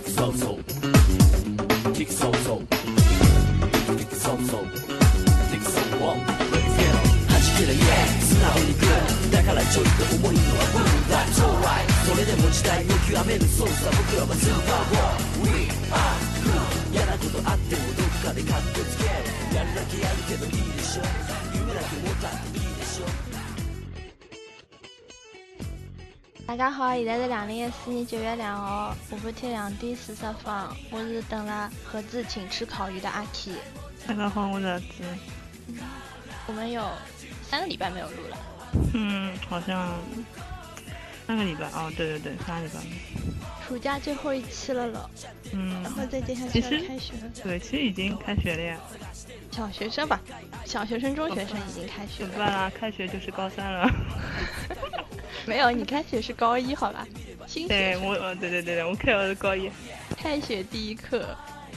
Kick so so, kick so so, kick so so, kick so one. Let's get on. 弾ける yeah 素直にグーだからちょいと重いのは Boom That's alright それでも時代を極めるそうさ僕らはスーパーボー We are cool 嫌なことあってもどっかでカッコつけるやるだけやるけどいいでしょ夢だけ持ったっていいでしょ大家好，现在是两零一四年九月两号下半天两点四十分，我是等了盒子请吃烤鱼的阿 K。大家好，我是阿子。我们有三个礼拜没有录了，嗯，好像三个礼拜哦，对对对，三个礼拜。暑假最后一期了了，嗯然，后再接下去开学了。对，其实已经开学了呀，小学生吧，小学生、中学生 已经开学了。怎么办啦？开学就是高三了。没有，你开学是高一，好吧？新学对我，呃，对对对对，我开学是高一。开学第一课，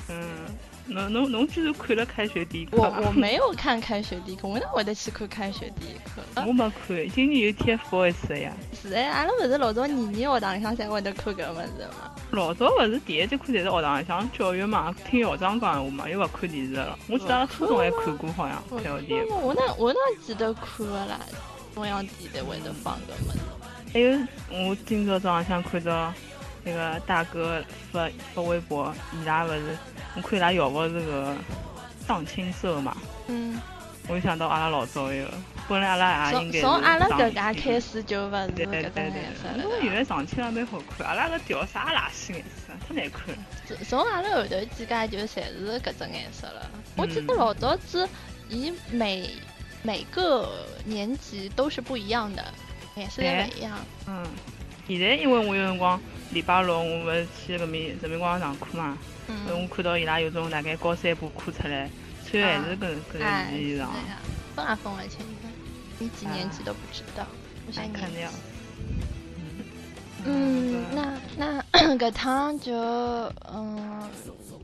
嗯，侬侬侬居然看了开学第一课我啊？我没有 看开学第一课，我哪会得去看开学第一课？啊我没看，今年有 TFBOYS 的呀。是哎，阿拉勿是老早年年学堂里向才会得看搿个物事嘛？老早勿是第一节课侪是学堂里向教育嘛，听校长讲闲话嘛，又勿看电视了。我记得阿拉初中还看过，好像我开学第一课。我哪我哪记得看个啦？中央电台会得放搿物事。还有，我今朝早浪向看到那个大哥发发微博，伊拉勿是，我看伊拉校服是个藏青色嘛，嗯，我就想到阿拉老早一个，本来阿拉也应该是从从阿拉搿藏家开始就勿是搿种颜色对，因为原了。来藏青也蛮好看，阿拉个调啥垃圾颜色，太难看了。从从阿拉后头几家就侪是搿种颜色了。我记得嗯老早子，伊每每个年级都是不一样的，颜色也勿一样。嗯，现在因为我有辰光礼拜六我勿是去搿面人民广场上课嘛，嗯，我看到伊拉有种大概高三部课出来，穿的还是搿搿哎，件衣裳是的。呀，分啊分了前一个，你几年级都不知道，不像难看的要年级。死。嗯，那那 搿趟就嗯，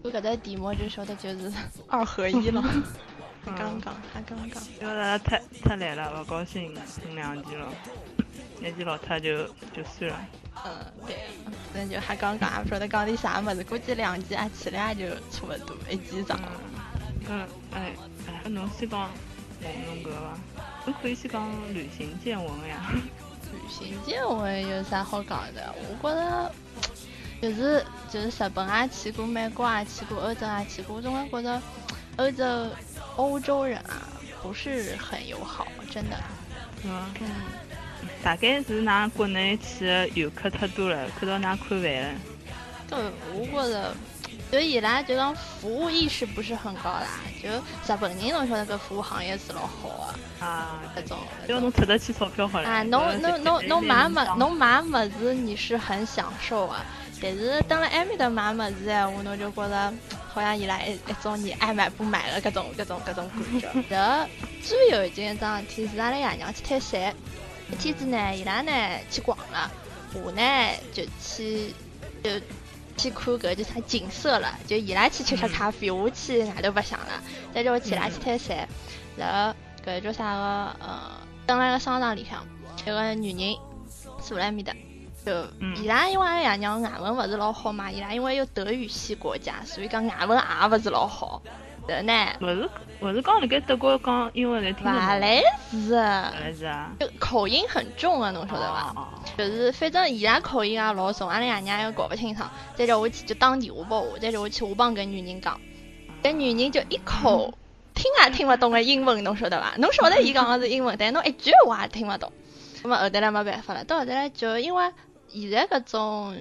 我搿只题目就晓得就是二合一了，还 刚刚还刚刚，因为他太太来了，不高兴，听两句了，年纪老太就就算了。嗯对，那就还刚刚，也不晓得讲点啥么子，估计两集啊起来也就差不多一集上。嗯，哎哎，侬先讲侬侬搿个伐？侬可以先讲旅行见闻呀。旅行见闻有啥好讲的？我觉得就是就是日本也去过，美国啊去过，欧洲啊去过，我总归觉得欧洲欧洲人啊不是很友好，真的。嗯？嗯。大概是㑚国内去的游客太多了，看到㑚看烦了。对，我觉着，就伊拉就讲服务意识不是很高啦，就日本人侬晓得搿服务行业是老好的，啊，搿种只要侬出得起钞票好了。啊，侬侬侬侬买物侬买物事你是很享受啊，但是等了埃面搭买物事闲话，侬就觉着好像伊拉一一种你爱买不买了搿种搿种搿种感觉。然后最有一件桩事体是阿拉爷娘去泰山，一天子呢伊拉呢去逛了，我呢就去就。去看搿就啥景色了，就伊拉去吃吃咖啡，我去外头白相了。再叫我去伊拉去泰山，然后搿叫啥个呃，蹲辣个商场里向，一个女人坐辣埃面搭，就嗯伊拉因为阿拉爷娘外文勿是老好嘛，伊拉因为有德语系国家，所以讲外文也勿是老好。然后呢，勿是勿是讲辣盖德国讲英文来听得懂。勿来是，来是啊。就口音很重啊，侬晓得伐？哦就是反正伊拉口音也老重，阿拉爷娘又搞勿清爽，再叫我去就打电话拨我，再叫我去我帮搿女人讲，搿女人就一口听也听勿懂个英文，侬晓得伐？侬晓得伊讲个是英文，但侬一句话也听勿懂。那么后头来没办法了，到后头来就因为现在搿种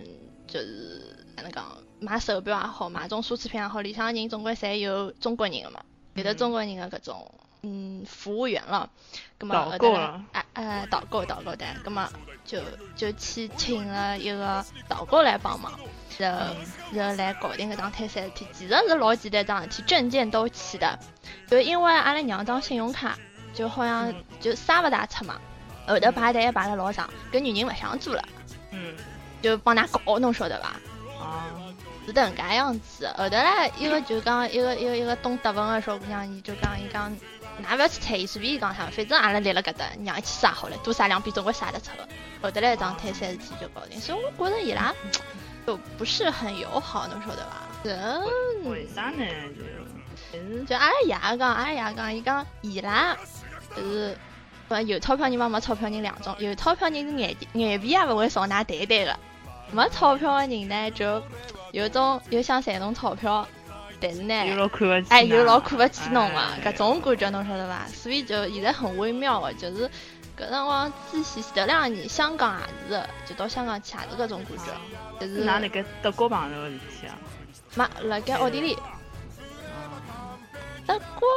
就是哪能讲，买手表也好，买种奢侈品也好，里向人总归侪有中国人个嘛，有的中国人个搿种嗯服务员了，葛么导后头来购了哎哎导购导购的，葛么就就去请了一个导购来帮忙，然后然后来搞定搿桩泰山事体，其实是老简单桩事体，证件都齐的，就因为阿拉娘张信用卡就好像嗯。就啥勿大出嘛，后头排队排了老长，搿女人勿想做了，嗯。就帮㑚搞，侬晓得伐？啊是迭能介样子。后头来一个就讲一个一个一个懂德文个小姑娘，伊就讲伊讲㑚勿要去推，随便伊讲啥，反正阿拉立辣搿搭，让伊去杀好了，多杀两笔总归杀得出个。后头来一桩推三事体就搞定，所以我觉着伊拉就不是很友好，侬晓得伐？嗯。为啥呢？就就阿拉爷讲，阿拉爷讲，伊讲伊拉就是，有钞票人嘛，没钞票人两种，有钞票人是眼眼皮也勿会少拿袋袋个，没钞票个人呢，就有种又想赚侬钞票。但是呢，哎，又老看不起侬嘛，搿种感觉侬晓得伐？所以就现在很微妙个，就是搿辰光之前头两年香港也是，就到香港去也是搿种感觉，就是。哪辣盖德国碰着个事体啊？没，辣盖奥地利。德国，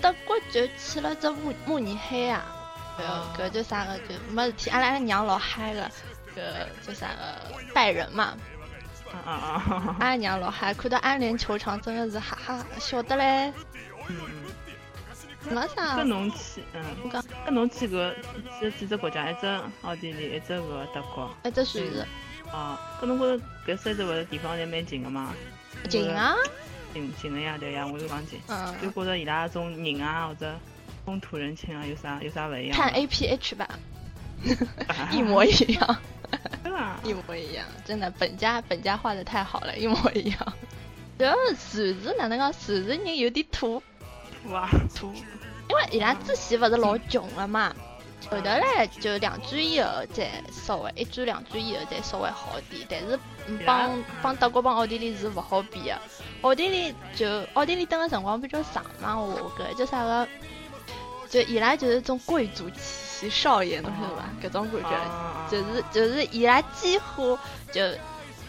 德国就去了只慕慕尼黑啊，搿搿叫啥个？就没事体，阿拉娘老嗨个，搿叫啥个？拜仁嘛。啊啊！阿娘老汉看到安联球场，真的是哈哈晓得嘞。嗯嗯。没啥。跟侬去，嗯，我讲跟侬去个几几只国家？一只奥地利，一只个德国，一只瑞士。啊，跟侬觉着搿三只个地方侪蛮近个嘛？近啊。近近个呀，对呀，我就讲近。嗯。就觉着伊拉种人啊，或者风土人情啊，有啥有啥勿一样？看 A P H 吧。一模一样。一模一样，真的，本家本家画的太好了，一模一样。主要是瑞士哪能讲？瑞士人有点土，土啊土，因为伊拉之前不是老穷了嘛，后头嘞就两转以后再稍微一转两转以后再稍微好点，但是帮帮德国帮奥地利是不好比的。奥地利就奥地利等的辰光比较长嘛，我搿叫啥个？就伊拉就是种贵族气。少爷，侬晓得吧？搿种感觉，就是就是伊拉几乎就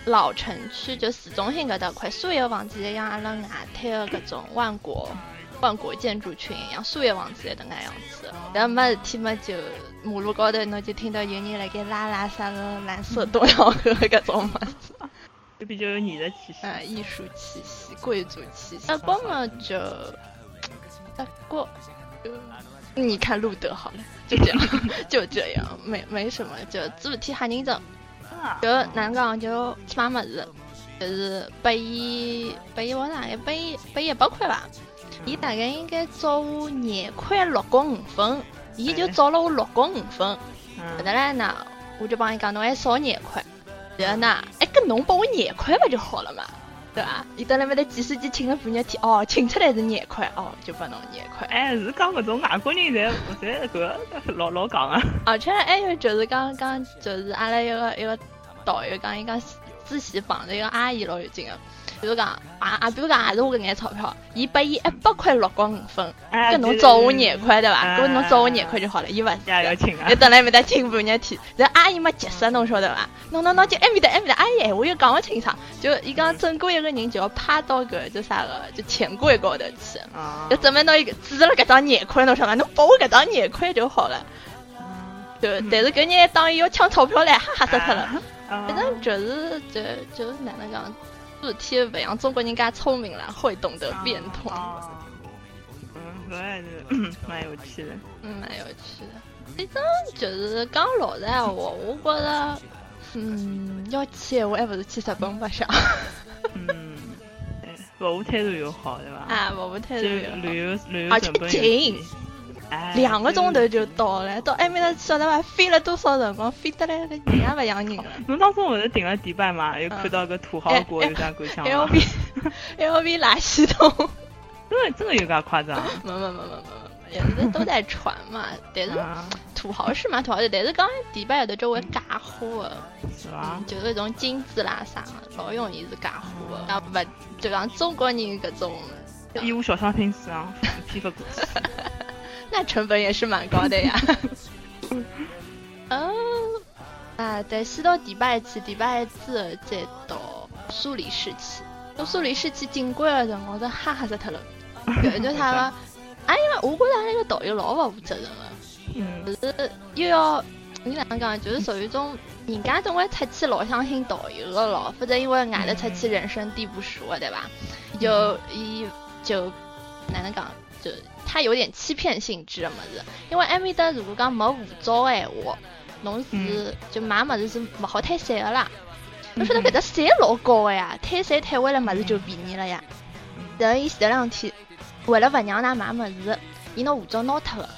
老城区，就市中心搿搭块，所有房子像阿拉外滩的搿种万国万国建筑群一样，所有房子侪迭个样子。然后没事体嘛，就马路高头侬就听到有人辣盖拉拉啥个蓝色多瑙河搿种么子，就比较有艺术气息。啊，艺术气息，贵族气息。德国嘛就德国。你看路德好了，就这样，就这样，没没什么，就主体吓人症，就哪能讲就起码么子，就是拨伊拨伊我大概拨伊拨伊一百块吧，伊大概应该找我廿块六角五分，伊就找了我六角五分，后头来呢，我就帮伊讲侬还少廿块，然后呢，哎，跟侬拨我廿块不就好了嘛。对吧？伊等那边的计算机请了半日天，哦，请出来是廿块，哦，就拨侬廿块。哎，是讲搿种外国人侪侪搿老老讲啊。而且还有就是刚刚就是阿拉一个一个导游讲，伊讲之前碰着一个阿姨老有劲个。比如讲，啊啊，比如讲，也是我搿眼钞票，伊拨伊一百块 六角五分，搿侬找我廿块对伐？搿侬找我廿块就好了，伊勿是。要请啊！你等来面搭请半日天，这阿姨没急死，侬晓得伐？侬侬侬就埃面搭埃面搭，阿姨闲话又讲勿清爽，就伊讲整个一个人就要趴到搿就啥个，就钱柜高头去，就准备拿一个指了搿张廿块，侬晓得伐？侬拨我搿张廿块就好了。就但是搿人当伊要抢钞票唻，吓死脱了。反正就是就就是哪能讲？日贴不像中国人家聪明了，会懂得变通。嗯，搿还是蛮有趣的。嗯，蛮有趣的。反正就是讲老实闲话，我觉着，嗯，要去我还不是去日本白相。嗯，服务态度又好，对吧？啊，服务态度又好。旅游旅游成本近。两个钟头就到了，到埃面搭晓得伐？飞了多少辰光？飞得来个人也勿像人了。侬当初勿是订了迪拜嘛？又看到个土豪国有啥感想？L V L V 垃圾桶，真的真的有介夸张？没没没没没没，也是都在传嘛。但是土豪是嘛土豪，但是刚迪拜有的周围假货，是吧？就是那种金子啦啥，老容易是假货。然后不就讲中国人搿种义乌小商品市场批发过去。那成本也是蛮高的呀。嗯，啊，对，先到迪拜去，迪拜之后再到苏黎世去。到苏黎世去进关的辰光，都哈哈死脱了。感觉他个，哎呀，我觉着那个导游老不负责任了。嗯。就是又要，你哪能讲？就是属于种，人家总归出去老相信导游的咯，否则因为外头出去人生地不熟的，对吧？就伊就哪能讲？就他有点欺骗性质的么子，因为埃面搭如果讲没护照的闲话，侬是就买么子是勿好退税的啦。侬晓得搿只税老高的呀，退税退回来么子就便宜了呀。然后伊前两天为了勿让㑚买么子，伊拿护照拿脱个。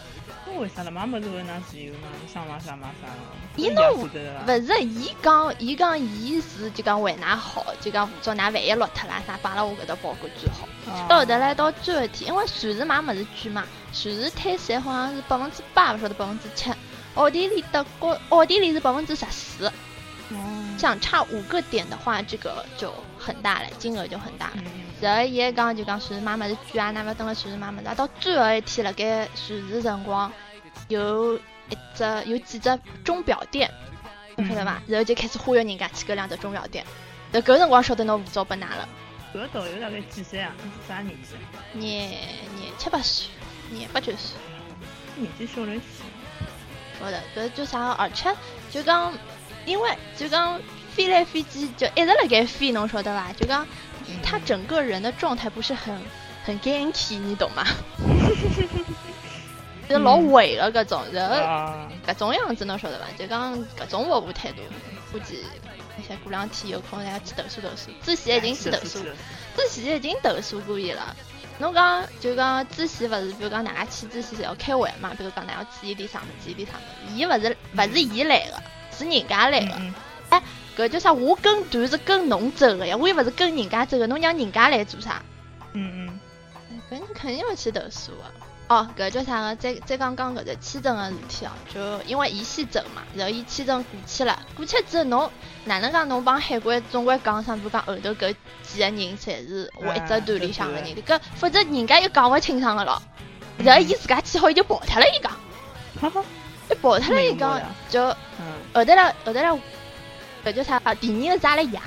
那为啥了？买么子会拿自由嘛？想买啥买啥咯。伊拿护，勿是伊讲，伊讲伊是就讲为㑚好，就讲护照㑚万一落脱了啥，摆辣我搿搭保管最好。到后头来到最后一天，因为瑞士买物事贵嘛，瑞士退税好像是百分之八，勿晓得百分之七。奥地利、德国、奥地利是百分之十四。想差五个点的话，这个就很大了，金额就很大了。然后伊也讲就讲瑞士买物事贵啊，㑚勿要等了瑞士买物事，到最后一天辣盖瑞士辰光，有一只有几只钟表店，侬晓得伐？然后就开始忽悠人家去搿两只钟表店。搿搿辰光晓得拿护照拨㑚了。搿导游大概几岁啊？啥年纪？廿廿七八岁，廿八九岁。年纪小了些。说的，搿就啥？而且就讲。因为就刚飞来飞去就一直辣盖飞，侬晓得伐？就讲他整个人的状态不是很很 ganky，你懂吗？就老萎了搿种，然后搿种样子侬晓得伐？就讲搿种服务态度，估计那些过两天有空要去投诉投诉。之前已经去投诉，之前已经投诉过伊了。侬讲就讲之前勿是，比如讲大家去之前是要开会嘛？比如讲，㑚要去伊点啥物事，伊点啥物事，伊勿是勿是伊来个。是人家来个，哎，搿叫啥？我跟团是跟侬走个呀，我又勿是跟人家走个，侬让人家来做啥？嗯嗯，搿你肯定要去投诉的。哦，搿叫啥个？再再讲讲搿只签证的事体哦，就因为伊先走嘛，然后伊签证过去了，过去之后侬哪能讲？侬帮海关总归讲上，比如讲后头搿几个人侪是我一只团里向的人，搿否则人家又讲勿清爽个咯。然后伊自家签好伊就跑脱了，伊讲。哈哈。一跑脱了，伊讲就后头来后头来，搿叫啥啊？第二个是阿拉爷，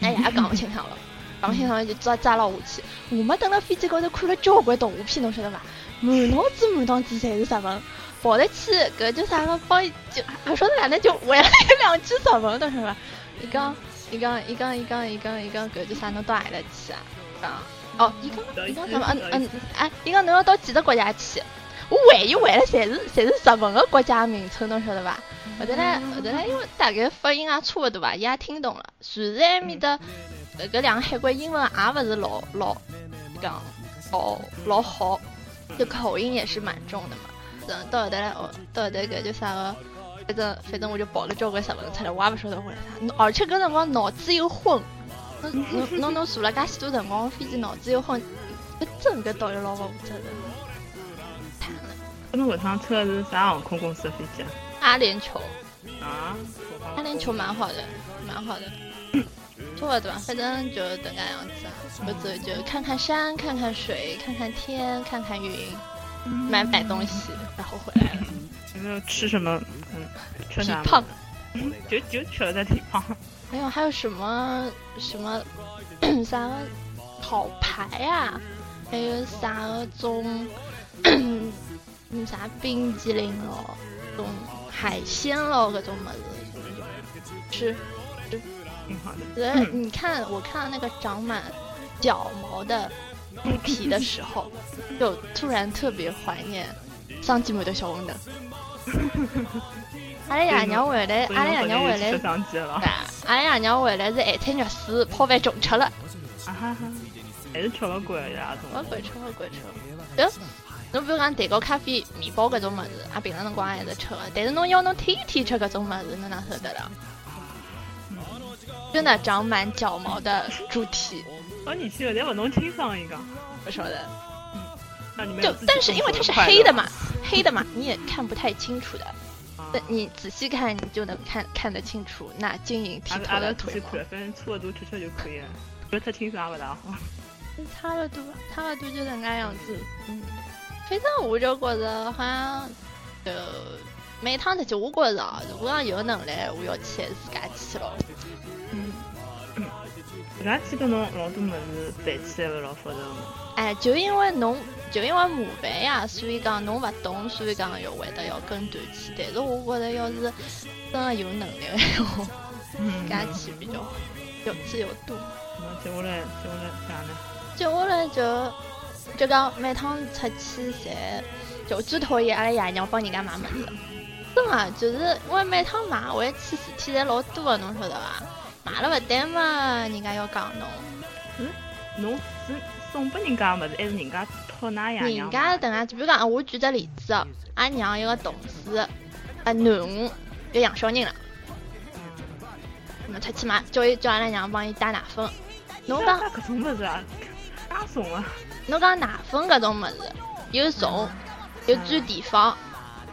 那爷讲勿清爽了，讲勿清爽就抓抓了下去。我们等了飞机高头看了交关动画片，侬晓得伐？满脑子满脑子侪是日文，跑得去搿叫啥个帮就勿晓得哪能就会了两句日文，侬晓得伐？伊讲伊讲伊讲伊讲伊讲伊讲搿叫啥？侬到哪搭去啊？讲哦，伊讲伊讲什么？嗯嗯，哎，伊讲侬要到几个国家去？我万一问了，侪是侪是日文个国家名称，侬晓得伐？后头来后头来，因为大概发音也差勿多伐，伊也听懂了。虽然埃面的搿两个海关英文也勿是老老讲老老好，就口音也是蛮重的嘛。到后头来哦，到后头搿叫啥个？反正反正我就报了交关日文出来，我也勿晓得为啥。而且搿辰光脑子又昏，侬侬侬侬坐了介许多辰光飞机，脑子又昏，搿真搿导游老勿负责任。那侬搿趟乘的是啥航空公司的飞机啊？阿联酋。啊？阿联酋蛮好的，蛮好的。差不多，反正就这个样子啊。我走就看看山，看看水，看看天，看看云，买买东西，然后回来了。有没有吃什么？嗯，吃啥？胖。就就吃了点挺胖。没有，还有什么什么 啥个烤排啊？还有啥个种？嗯，啥冰激凌咯，种海鲜咯，各种么子，吃吃挺好的。呃，你看，我看到那个长满脚毛的猪蹄的时候，就突然特别怀念上季末的小红灯。阿拉爷娘回来，阿拉爷娘回来，对，阿拉爷娘回来是咸菜肉丝泡饭中吃了。啊哈哈，还是吃不惯呀，吃不惯，吃不惯，吃。对。侬比如讲蛋糕、咖啡、面包搿种物事，啊，平常辰光还是吃个。但是侬要侬天天吃搿种物事，侬哪受得了？真的长满脚毛的猪蹄。哦，你去了，连勿弄清爽一个。不晓得。嗯。就但是因为它是黑的嘛，黑的嘛，你也看不太清楚的。你仔细看，你就能看看得清楚那晶莹剔透的腿。反正差不多吃吃就可以了，不太清爽也勿大好。差不多，差不多就那样子。嗯。反正我就觉着好像，就每趟出去，我觉着如果讲有能力，我要去自家去了。嗯，自家去跟侬老多么子办起来勿老复杂吗？哎，就因为侬就因为麻烦呀，所以讲侬勿懂，所以讲要会得要跟团去。但是我觉着要是真的有能力的话，自家去比较好，有自由度。那接下来接下来啥呢？接下来就。就讲每趟出去，侪就最讨厌阿拉爷娘帮人家买物事。真的，就是因为每趟买回去事体侪老多的，侬晓得伐？买了勿对嘛，人家要讲侬。嗯，侬是送拨人家物事，还是人家讨㑚爷娘？人家等下，比如讲，我举个例子哦，俺娘一个同事，呃，囡恩要养小人了，那么出去嘛，叫伊叫阿拉娘帮伊带奶粉。侬讲搿种物事啊，介怂啊？侬讲奶粉搿种物事，又重又占地方，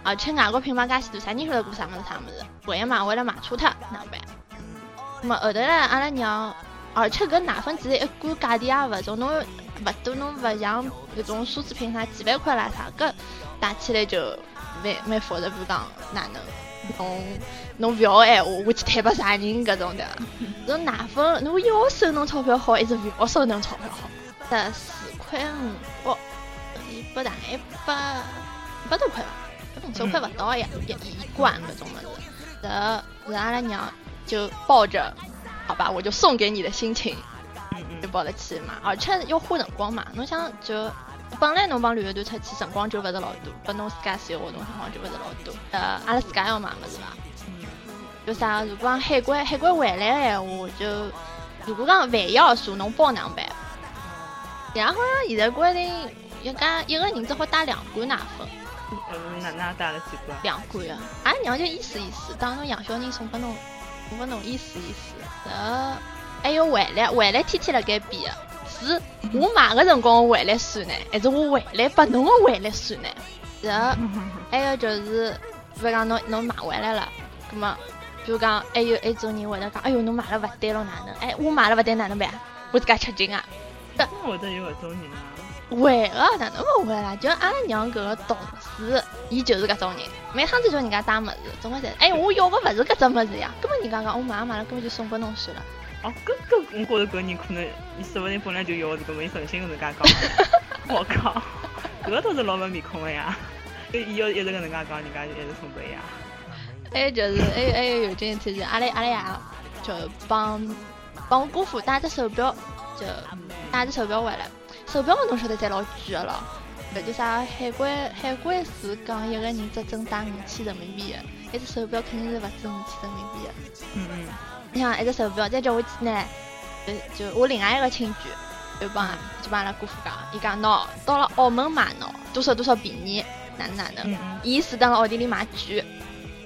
而且外国品牌介许多，啥人晓得过啥物事啥物事？万一买回来买错脱，哪能办？那么后头嘞，阿拉娘，而且搿奶粉其实一罐价钿也勿重，侬勿多，侬勿像搿种奢侈品啥几万块啦啥，搿打起来就蛮蛮复杂。不讲哪能，侬侬勿要闲话，我去退拨啥人搿种的。搿奶粉，侬要收侬钞票好，还是勿要收侬钞票好？得四块五，哦，一百大一百一百多块吧，一百五十块勿到呀，一一罐搿种物事。然后然后阿拉娘就抱着，好吧，我就送给你的心情，就抱得去嘛。而且要花辰光嘛，侬想就本来侬帮旅游团出去辰光就勿是老多，拨侬自家自由活动辰光就勿是老多。呃，阿拉自家要买物事伐？就啥？如果讲海关海关回来个闲话，就如果讲万一要数，侬包哪能办？伊拉好像现在规定，一家一个人只好带两罐奶粉，嗯，哪哪带了几罐？两罐啊。阿拉娘就意思意思，当侬养小人送拨侬，送拨侬意思意思。然后还有回来，回来天天辣盖比，是我买个辰光回来算呢，还是我回来拨侬个回来算呢？然后还有就是，比如讲侬侬买回来了，葛么，比如讲还有一种人会得讲，哎哟侬买了勿对咯哪能？哎我买了勿对哪能办？我自家吃惊啊！怎么会得有搿种人啊？会个，哪能勿会啦？就阿拉娘搿个同事，伊就是搿种人，每趟子叫人家带物事，总归是，哎，我要个勿是搿只物事呀，根本人家讲我买也买了，根本就送拨侬算了。哦，搿搿我觉着搿人可能，伊说勿定本来就要这个，没存心跟人家讲。我靠，搿倒是老没面孔个呀！就伊要一直跟人家讲，人家就一直送拨伊呀。还有就是，还有还有有件事情，阿拉阿拉爷就帮帮我姑父带只手表，就带只手表回来，手表侬晓得侪老贵个咯。搿叫啥？海关海关是讲一个人只准带五千人民币个，一只手表肯定是勿止五千人民币个。嗯嗯。你想一只手表，再叫我去呢，就就我另外一个亲戚就帮就帮阿拉姑父讲，伊讲喏，到了澳门买喏，多少多少便宜，哪能哪能伊是等了奥地利买贵。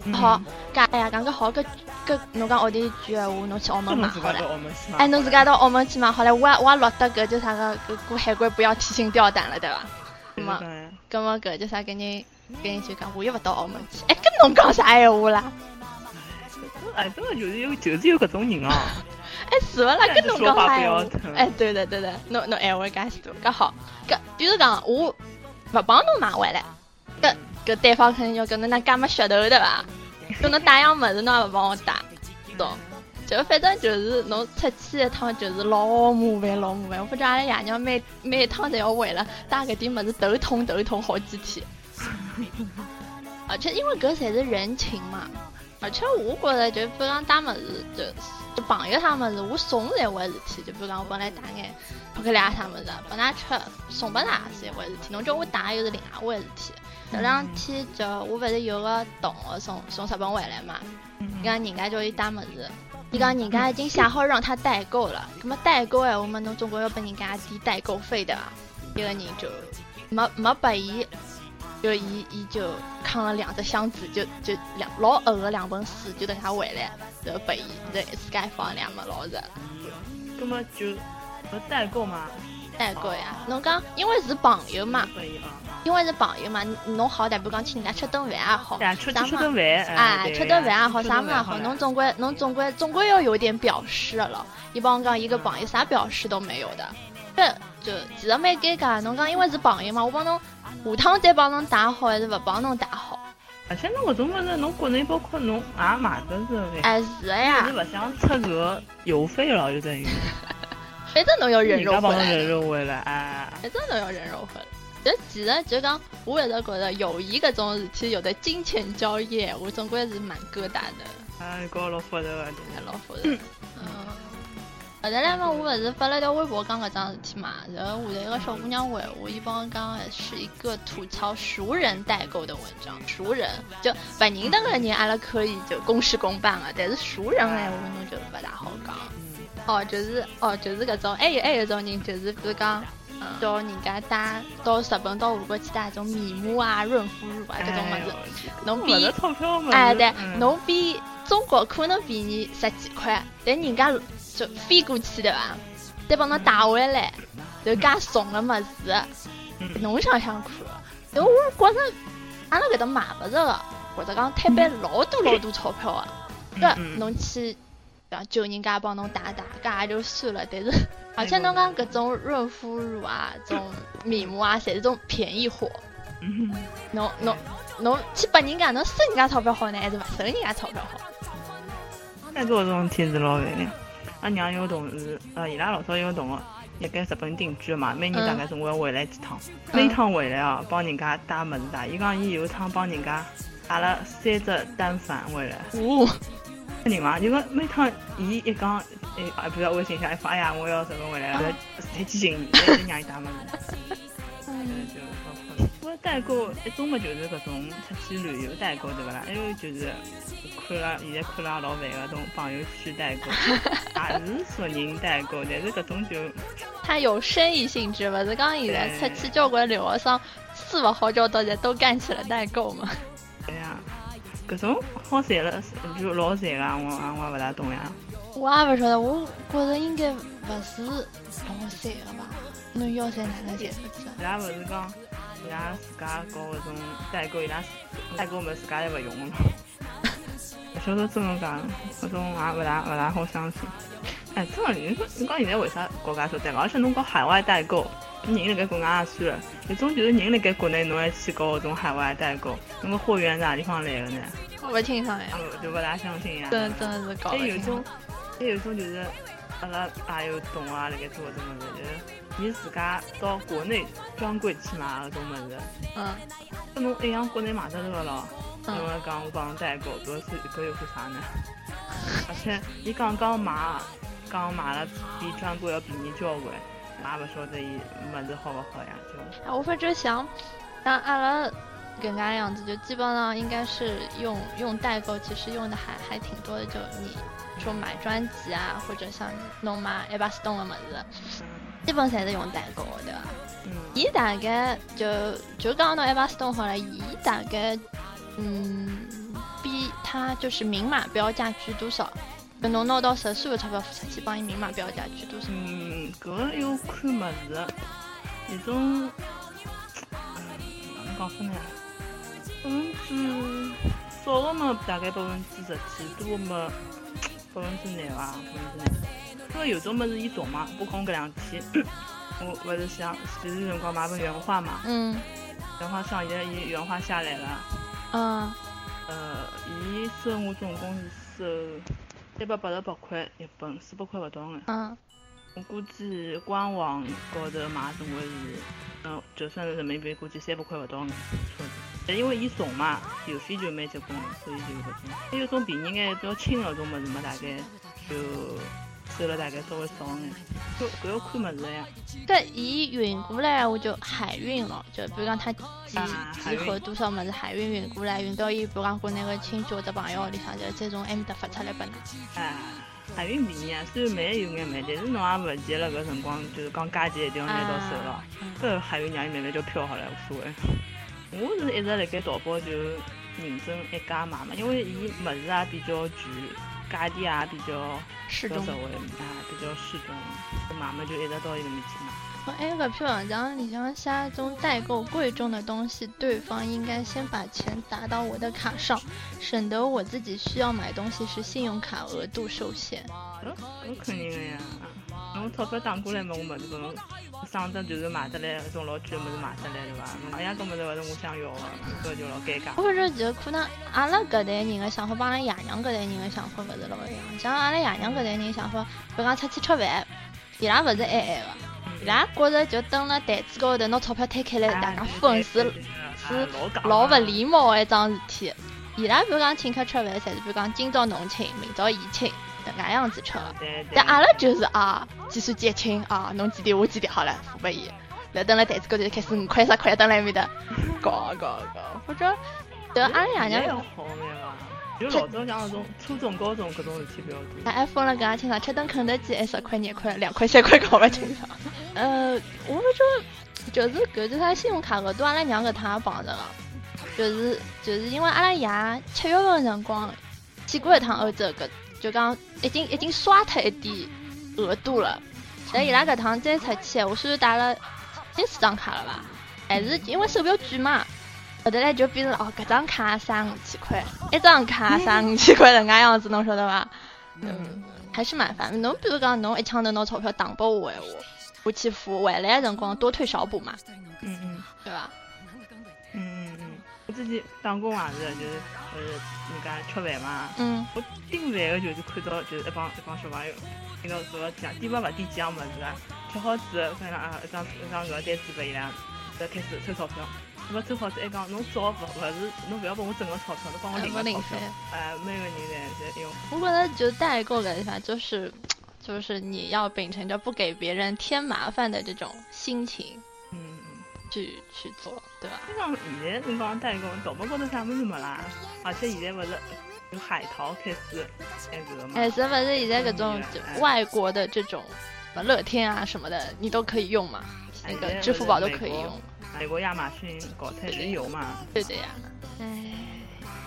嗯好，讲哎呀，讲搿好搿搿侬讲奥地利贵闲话，侬去澳门搿买好了侬自家到。澳门去买。哎，侬自家到澳门去买好了，我也我也落得搿叫啥个搿过海关不要提心吊胆了，对伐？那么嗯搿么搿叫啥？搿人搿人就讲我又勿到澳门去，哎，跟侬讲啥闲话啦？哎，真的就是有，就是有搿种人哦。哎，是勿啦？跟侬讲啥闲话？哎，对的对的，侬侬闲话介许多，搿好，搿比如讲我勿帮侬买回来，搿搿对方肯定要跟侬那干么噱头对伐？跟侬带样物事侬也勿帮我带，懂？就反正就是侬出去一趟就是老麻烦老麻烦，我发觉阿拉爷娘每每一趟侪要为了带搿点物事头痛头痛好几天，而且因为搿侪是人情嘛。而且我觉着，就比如讲带物事，就就朋友啥物事，我送是一回事体。就比如讲我本来带眼巧克力啊啥物事，拨㑚吃，送拨㑚也是一回事体。侬叫我带又是另外一回事体。这两天就我勿是有个同学从从日本回来嘛，伊讲人家叫伊带物事，伊讲人家已经想好让他代购了。那么代购闲话嘛，侬总归要拨人家点代购费的伐？一个人就没没拨伊。就伊伊就扛了两只箱子，就就两老厚个两本书，就等他回来，然后拨伊，然后自家放两么老热。葛么就搿代购嘛，代购呀，侬讲因为是朋友嘛。因为是朋友嘛，侬好歹不讲请人家吃顿饭也好，啥嘛吃顿饭，哎，吃顿饭也好，啥么也好，侬总归侬总归总归要有点表示了。伊帮我讲一个朋友啥表示都没有的，这就其实蛮尴尬。侬讲因为是朋友嘛，我帮侬下趟再帮侬打好，还是勿帮侬打好？而且侬搿种物事，侬国内包括侬也买得是的，哎，是的呀是，勿想出搿个邮费了，就等于。反正侬要人肉回来的人肉回来，哎。反正都要人肉回来。就其实就讲，我一直觉得友谊搿种事体，有的金钱交易，我总归是蛮疙瘩的，啊，搞老复杂个，还老复杂。嗯。后头来嘛，我勿是发了条微博讲搿桩事体嘛，然后下头一个小姑娘回我，伊帮我讲是一个吐槽熟人代购的文章。熟人就勿认得个人，阿拉可以就公事公办个，但是熟人闲话侬就勿大好讲。哦，就是哦，就是搿种，还有还有一种人，就是比如讲，到人家打到日本到韩国去打种面膜啊、润肤乳啊搿种物事，侬比哎对，侬比中国可能便宜十几块，但人家就飞过去对伐？再帮侬带回来，就加送个物事，侬想想看，因为我觉着阿拉搿搭买勿着个，或者讲摊板老多老多钞票个，对，侬去。就人家帮侬打打，搿也就算了。但是，而且侬讲搿种润肤乳啊，种面膜啊，侪是种便宜货。侬侬侬去拨人家，侬收人家钞票好呢，还是勿收人家钞票好？那搿种事体是老烦的。阿娘有同事，呃，伊拉老早有个同学，辣盖日本定居嘛，每年大概总归要回来几趟。每趟回来哦，帮人家带物事带。伊讲伊有一趟帮人家带了三只单反回来。人嘛，因为每趟伊一讲，哎啊，不要微信一下，一发，哎呀，我要什么回来了，才提醒你，再让伊打嘛。嗯，就包括，我代购一种嘛就是搿种出去旅游代购对勿啦？还有就是看了现在看了老烦个种朋友圈代购，也是熟人代购，但是搿种就它有生意性质，勿是讲现在出去交关留学生，是勿好交到，侪都干起了代购嘛？对呀。搿种好赚了就老赚个，我我也勿大懂呀。我也勿晓得，我觉着应该勿是老赚个吧？侬要赚哪能赚？伊拉勿是讲伊拉自家搞搿种代购，伊拉代购么自家也勿用个嘛。勿晓得怎么讲，搿种也勿大勿大好相信。哎，真个，你说你讲现在为啥国家说代购？而且侬搞海外代购。人辣盖国外也算了，有种就是人辣盖国内，侬还去搞搿种海外代购，那个货源是哪地方来的呢？勿清爽呀，就勿大相信呀。真真的是搞。还有种，还有种就是阿拉也有同学辣盖做搿种物事，就是伊自家到国内专柜去买搿种物事。嗯。搿侬一样国内买得着咯？因为讲我帮侬代购，搿是搿又是啥呢？而且伊刚刚买，刚买了比专柜要便宜交关。也不晓得伊么子好不好呀？就，我反正想，当阿拉搿个样子，就基本上应该是用用代购，其实用的还还挺多的。就你说买专辑啊，或者像弄买一把 stone 的么子，基本侪是用代购，对吧？嗯。伊大概就就刚弄一把 stone 好了，伊大概嗯，比他就是明码标价居多少？侬拿到十所有钞票付出去，帮伊明码标价，居多少？嗯，搿个要看物事，有种，哪能讲法呢？百分之少个嘛，大概百分之十几，多嘛百分之廿伐？百分之廿。因为有种么子伊重嘛，我讲搿两天，我勿是想就是辰光买本原画嘛。嗯。原画上现在伊原画下来了。嗯。呃，伊收我总共是收。三百八十八块一本，四百块不到的。嗯。我估计官网高头买总归是，嗯，就算是人民币，估计三百块不到的车子。但因为伊重嘛，邮费就蛮结棍的，所以就搿种。还有种便宜眼、比较轻的种物事嘛，大概就。收了大概稍微少眼，就搿要看物事呀。对，伊运过来我就海运了，就比如讲他集集合多少物事，海运运过来，运到伊比如讲国内个亲戚或者朋友屋里向，就再从埃面搭发出来拨㑚。啊，海运便宜啊，虽然慢有眼慢，但是侬也勿急了，搿辰光就是讲价钱一定要拿到手了。搿海运让伊慢慢就飘好了，无所谓。我是一直辣盖淘宝就认真一家买嘛，因为伊物事也比较全。价钿也比较适中，啊，比较适中，买嘛就一直到伊个面去买。哎，个篇文章里向写种代购贵重的东西，对方应该先把钱打到我的卡上，省得我自己需要买东西时信用卡额度受限。嗯，我肯定的呀。侬钞票打过来嘛，我么子搿种省着就是买得来，搿种老贵的么子买得来对伐？哎呀，搿么子勿是我想要的，搿就老尴尬。我觉着就可能阿拉搿代人的想法帮阿拉爷娘搿代人的想法勿是老一样。像阿拉爷娘搿代人想法，比如讲出去吃饭，伊拉勿是爱爱的，伊拉觉着就蹲辣台子高头拿钞票摊开来，大家分是是老勿礼貌的一桩事体。伊拉比如讲请客吃饭，侪是比如讲今朝侬请，明朝伊请。搿样子吃的，但阿拉就是啊，计算结清啊，侬几点我几点好了，付拨伊，来等辣台子高头就开始五块十块等辣埃面搭，搞搞搞，或者对阿拉爷娘。就老早像那种初中、高中搿种事体比较多。还分了搿样清爽，吃顿肯德基还十块、廿块、两块、三块搞勿清爽。呃，我就就是搿就他信用卡额度，阿拉娘搿趟也碰着了，就是就是因为阿拉爷七月份辰光去过一趟欧洲，搿就讲已经已经刷脱一点额度了。但伊拉搿趟再出去，我虽然带了近四张卡了吧，还是因为手表贵嘛，后头来就变成哦，搿张卡三五千块，一张卡三五千块，能介样子，侬晓得伐？嗯，还是蛮烦。侬比如讲，侬一枪头拿钞票打拨我闲话，我去付回来辰光多退少补嘛，嗯嗯，对伐？嗯嗯嗯，我之前打工也是，就是呃，人家吃饭嘛，嗯，我订饭个就是看到就是一帮一帮小朋友，那个说讲点嘛勿点几样物事啊，吃好之后，反正啊一张一张搿个单子拨伊拉，再开始抽钞票。那么抽好之后还讲，侬早勿勿是侬勿要拨我整个钞票，侬帮我领个钞票。哎，每个人侪侪用。我觉得就代购个地方就是。就是你要秉承着不给别人添麻烦的这种心情，嗯，去去做，对吧？像现在侬讲代购，淘宝高头啥物事没啦？而且现在勿是有海淘开始？哎，是勿是现在搿种外国的这种什么乐天啊什么的，你都可以用嘛？那个支付宝都可以用。美国亚马逊搞太旅游嘛？对的呀。哎。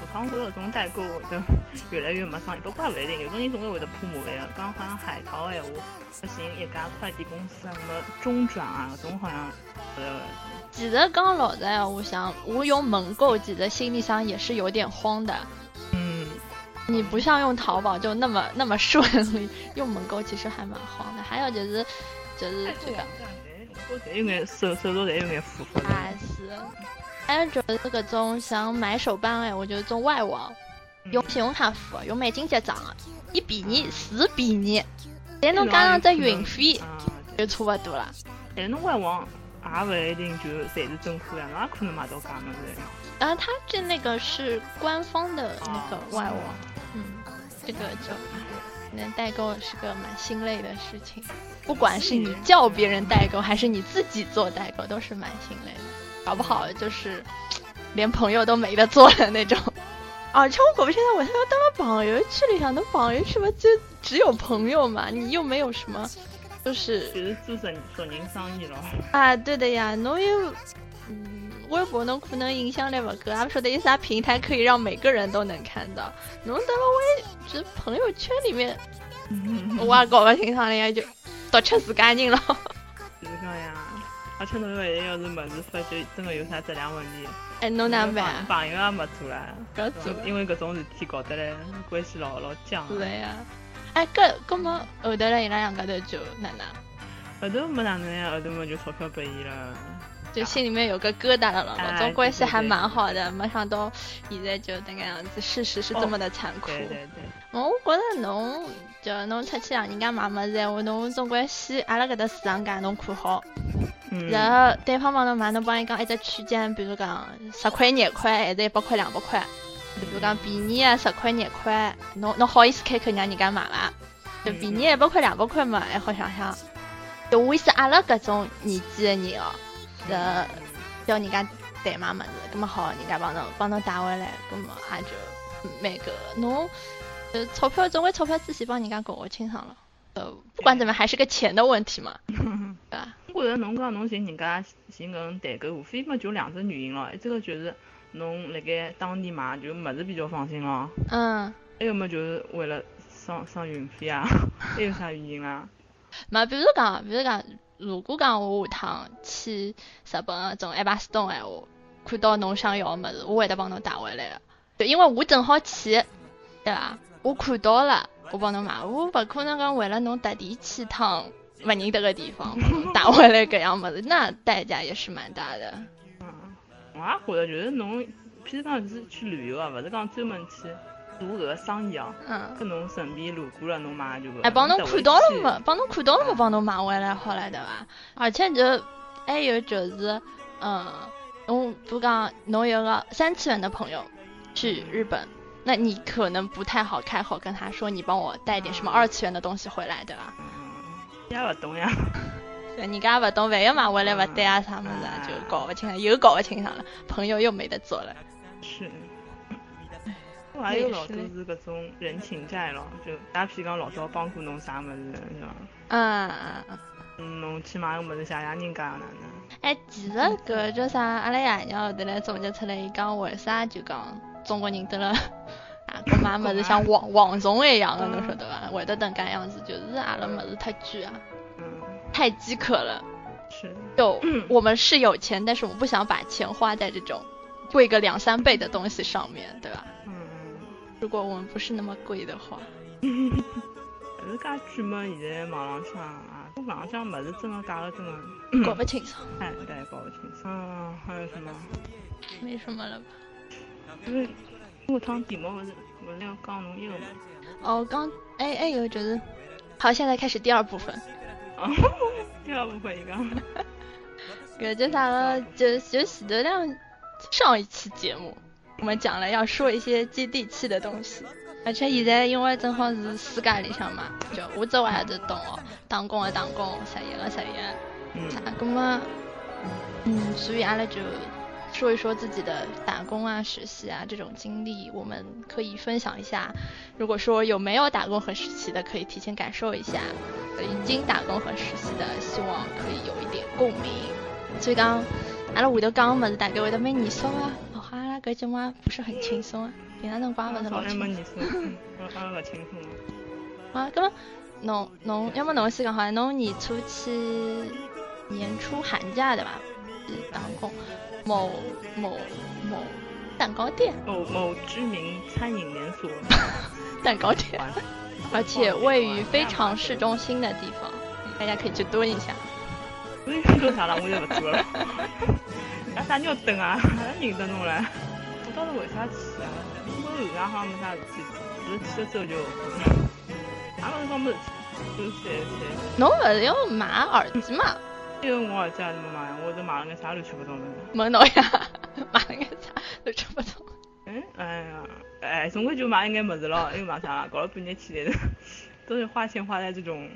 我好像搿种代购就越来越没生意，不过也勿一定，有种人总归会得怕麻烦个。刚好像海淘个闲话，不寻一家快递公司什么中转啊，搿种好像呃。其实讲老实闲话，想我用猛购，其实心里上也是有点慌的。嗯。你不像用淘宝就那么那么顺利，用猛购其实还蛮慌的。还有就是就是这个。我侪有眼手手头侪有眼浮浮。还是。还有就是搿种想买手办哎，我觉得种外网用信用卡付，用美金结账的，一便宜是便宜，但侬加上只运费就差不多了。但侬外网也勿一定就侪是政府呀，侬也可能买到假物事。啊，他这那个是官方的那个外网，嗯，这个就那代购是个蛮心累的事情，不管是你叫别人代购还是你自己做代购，都是蛮心累的。搞不好就是连朋友都没得做的那种，而且我搞不清楚，我现在当了朋友圈里向，那朋友圈嘛就只有朋友嘛，你又没有什么，就是就是做熟熟人生意咯。啊，对的呀，侬有嗯，微博侬可能影响力不够，也不晓得有啥平台可以让每个人都能看到。侬到了微，就是朋友圈里面，我也搞不清爽了呀，就独吃自家人了。就是讲呀。而且侬万一要是么子发觉真的有啥质量问题，哎，侬哪办？朋友也没做啦，搿做，因为搿种事体搞得来关系老老僵。是呀，哎，搿搿么后头来伊拉两家头就哪能？后头没哪能呀，后头么就钞票拨伊了，就心里面有个疙瘩了咯。搿种关系还蛮好的，没想到现在就那个样子，事实是这么的残酷。对对对。我觉得侬就侬出去让人家买么子，话侬总归先阿拉搿搭市场价侬看好。然后对方帮侬买，侬帮伊讲一只区间，比如讲十块、廿块，还是一百块、两百块。比如讲便宜啊十块、廿块，侬侬好意思开口让人家买伐？就便宜一百块、两百块嘛，还好想想。就为是阿拉搿种年纪的人哦，呃，叫人家代买物事，搿么好，人家帮侬帮侬带回来，搿么也就蛮个。侬呃钞票总归钞票自己帮人家搞清爽了。呃，不管怎么还是个钱的问题嘛，对吧？我觉着侬讲侬寻人家寻搿种代购，无非嘛就两只原因咯。一个就是侬辣盖当地买就物事比较放心咯。嗯。还有么就是为了省省运费啊？还有啥原因啦？嘛，比如讲，比如讲，如果讲我下趟去日本种爱巴斯东闲话，看到侬想要个物事，我会得帮侬带回来个。对因为我正好去，对伐？我看到了，我帮侬买，我勿可能讲为了侬特地去趟。勿认得个地方，带回来搿样物事，那代价也是蛮大的。嗯，我也觉得就是侬，譬如讲是去旅游啊，勿是讲专门去做搿个生意哦。嗯。搿侬顺便路过了，侬买就。哎，帮侬看到了没？帮侬看到了没？帮侬买回来好了，对伐？而且就还有就是，嗯，侬不讲侬有个三次元的朋友去日本，那你可能不太好开口跟他说，你帮我带点什么二次元的东西回来，对吧？也不懂呀，人家也勿懂，万一买回来勿对啊啥么子，就搞勿清了，又搞勿清爽了，朋友又没得做了。是，我还有老多是搿种人情债咯，就打比讲老早帮过侬啥么子，是吧？嗯，嗯，侬去买个物事谢谢人家哪能？哎，其实搿叫啥？阿拉爷娘后头来总结出来，伊讲为啥就讲中国人得了 啊，搿买物事像蝗蝗虫一样的，侬晓得伐？会得等介样子，就是阿拉物事太贵啊，嗯，太饥渴了。是的。就我们是有钱，但是我们不想把钱花在这种贵个两三倍的东西上面，对吧？嗯。如果我们不是那么贵的话。是介贵嘛？现在网浪向啊，网浪向物事真的假的真的搞不清楚。哎，对，搞不清楚。嗯，还有什么？没什么了吧？因为我趟题目不是不是要讲侬一个吗？哦，刚哎哎有觉得，好，现在开始第二部分。第二部分一个。搿叫啥个？就就前头两上一期节目，我们讲了要说一些接地气的东西。而且现在因为正好是暑假里向嘛，就我这还是懂哦，打工的打工，失业的失业，嗯，那么，嗯，所以阿拉就说一说自己的打工啊、实习啊这种经历，我们可以分享一下。如果说有没有打工和实习的，可以提前感受一下；已经打工和实习的，希望可以有一点共鸣。所以讲，阿拉回头讲么子，大概会得蛮严肃啊。哦，阿拉搿节目不是很轻松啊。平常辰光勿是老轻松，我勿轻松。啊，咁么，侬侬，要么侬先讲好，侬年初去年初寒假对伐？是打工某某某蛋糕店。某某知名餐饮连锁。蛋糕店，而且位于非常市中心的地方，大家可以去蹲一下。蹲蹲啥了？我就不蹲了。干啥你要蹲啊？哪认得侬了？我倒是为啥去啊？后头好像没啥事体，不是去了之后就，俺们说没事体，就是晒晒。侬不是要买耳机嘛？因为我耳机还是没买，我都买了个啥乱七八糟的。问侬呀，买了个啥乱七八糟？嗯，哎呀，哎，总归就买一眼么子咯，又买啥？搞了半天起来的，都是花钱花在这种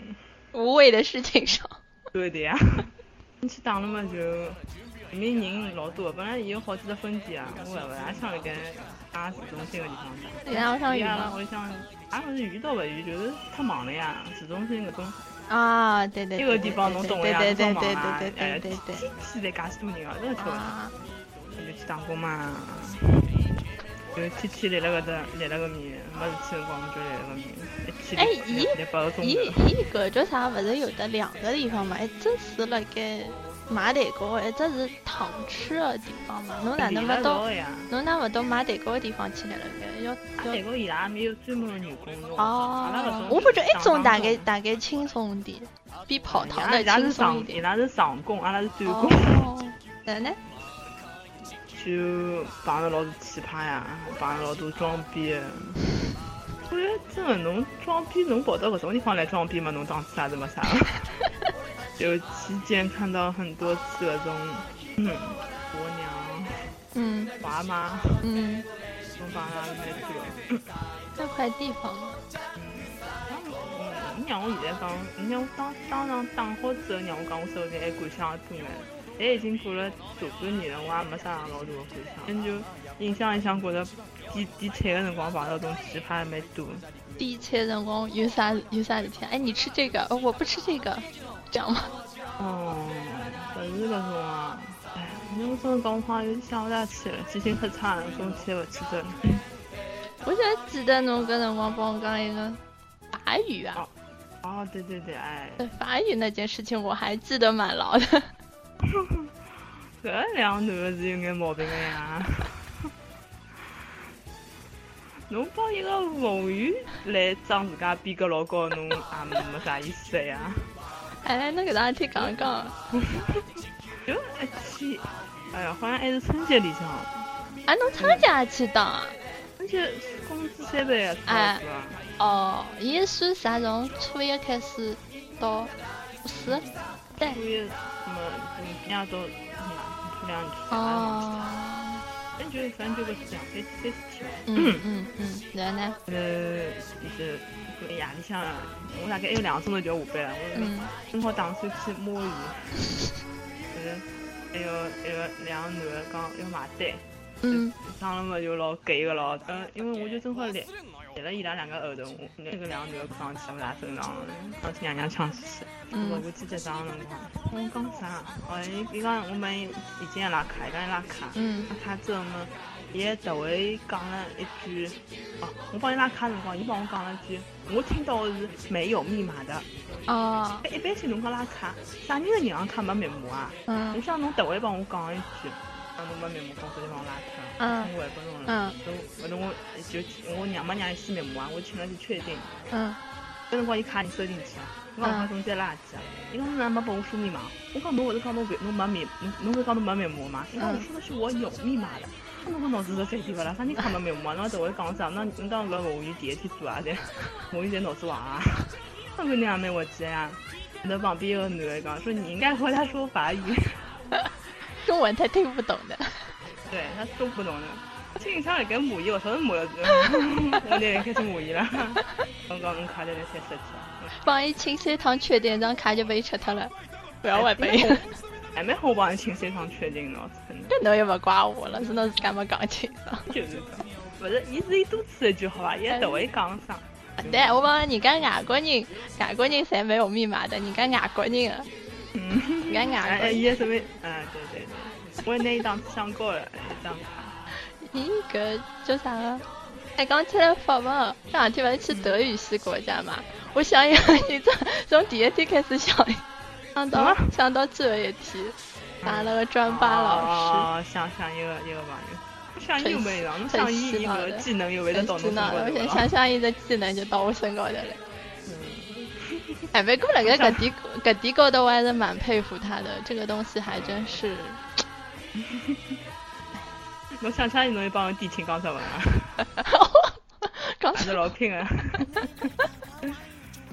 无谓的事情上。对的呀，你去打了嘛就。里面人老多，本来也有好几个分店啊，我勿大想辣盖大市中心个地方打。然后想遇嘛？我想，俺勿是遇到勿遇，就是太忙了呀。市中心搿种啊，对对。一个地方侬懂个呀，太忙啊！哎，天天在介许多人啊，真的巧。就去打工嘛，就天天立辣搿搭立了个面，没事体辰光就立了个面，一天立立八个钟头。伊伊伊搿叫啥？勿是有的两个地方嘛？一只是辣盖。买蛋糕，一只是糖吃的地方嘛？侬哪能勿到？侬哪勿到买蛋糕的地方去了？该要要蛋糕伊拉没有专门的员工用。哦，我不觉一种大概大概轻松点，比跑堂的轻松一点。伊拉是长工，阿拉是短工。然后呢？就碰着老多奇葩呀，碰着老多装逼。我觉得真的，侬装逼，侬跑到搿种地方来装逼嘛？侬当啥子没啥？就期间看到很多次那种，嗯，婆娘，嗯，娃妈，嗯，从帮他那去了，那块地方，嗯，你让我现在讲，你让我当当场打好之后，让我讲我手里还感想多呢，现在已经过了大半年了，我也没啥老大的感想，就印象里向觉得点点菜的辰光碰到种奇葩还蛮多。点菜辰光有啥有啥事体？哎，你吃这个，我不吃这个。这样吗？哦，不是搿种啊！哎，我真的讲话有点想不下去了，记性太差了，中气勿记得了。我想记得侬跟辰光帮我讲一个法语啊。哦，对对对，哎。法语那件事情我还记得蛮牢的。这两男的是有眼毛病的呀。侬帮一个服务员来装自家逼格老高，侬也没啥意思呀。哎，那个大家讲一讲。就一起，哎呀，好像还是春节里向。哎，侬春节去当？春节工资三百呀，哎，哦，伊算啥？从初一开始到初四？对。初一什么？嗯，两到初两去。哦。反正就反正就个是两三三四天。嗯嗯嗯，然后呢？呃，就是。夜里向，我大概还有两个钟头就要下班了，我正好打算去摸鱼。就是还有一个两个男的讲要买单，嗯，长了嘛就老给个咯，嗯，因为我就正好立立了伊拉两个后头，那个两个女的撞起我拉身上，当时娘娘抢死。我我记得啥辰光？我讲啥？哦，伊讲我们已经要拉卡，伊讲拉卡。嗯。拉卡之后嘛，伊还特会讲了一句，哦，我帮伊拉卡辰光，伊帮我讲了一句，我听到是没有密码的。哦。一般性侬讲拉卡，啥人的银行卡没密码啊？嗯。我想侬特会帮我讲一句。侬没密码，公司就帮我拉卡，我还不弄了。嗯，后头我就我娘没让伊输密码啊，我请了去确定。嗯，搿辰光伊卡你收进去啊，我讲我中间垃圾啊，伊讲侬哪没帮我输密码？我讲侬勿是讲侬侬没密，侬侬是讲侬没密码吗？伊讲我说的是我有密码的。侬讲脑子是三天勿啦？啥人卡没密码？侬等会讲啥？那你当搿服务员第一天做啊？对，服务员脑子坏啊？那个娘蛮滑稽呀。那旁边有个男的讲说你应该和他说法语。中文他听不懂的，对他都不懂的。经常来跟母仪，我说是母了，我那天开始母仪了。刚刚卡在那些设计。帮伊清三趟确定，张卡就被吃掉了，不要外背。还没好帮伊清三趟确定呢，真的。这侬又勿怪我了，是侬自家没讲清爽。就是讲，不是，伊是伊多此一句好吧，也都会讲上。对，我帮人家外国人，外国人侪没有密码的，人家外国人。嗯，人家外国人。也是为，嗯，对对对。我那一档想过了，一张卡。咦，个叫啥个？哎，刚起来发嘛，这两天勿是去德语系国家嘛？我想一想，你从从第一天开始想，想到想到最后一天，拿了个专八老师。哦，想想一个一个朋友，想有没有？侬想一个技能又没得到侬身高头？我先想想一个技能就到我身高头 了。嗯。哎，不过那个搿点搿点高头我还是蛮佩服他的，这个东西还真是。我想想你，侬也帮我递请刚才文啊，刚才 老拼啊。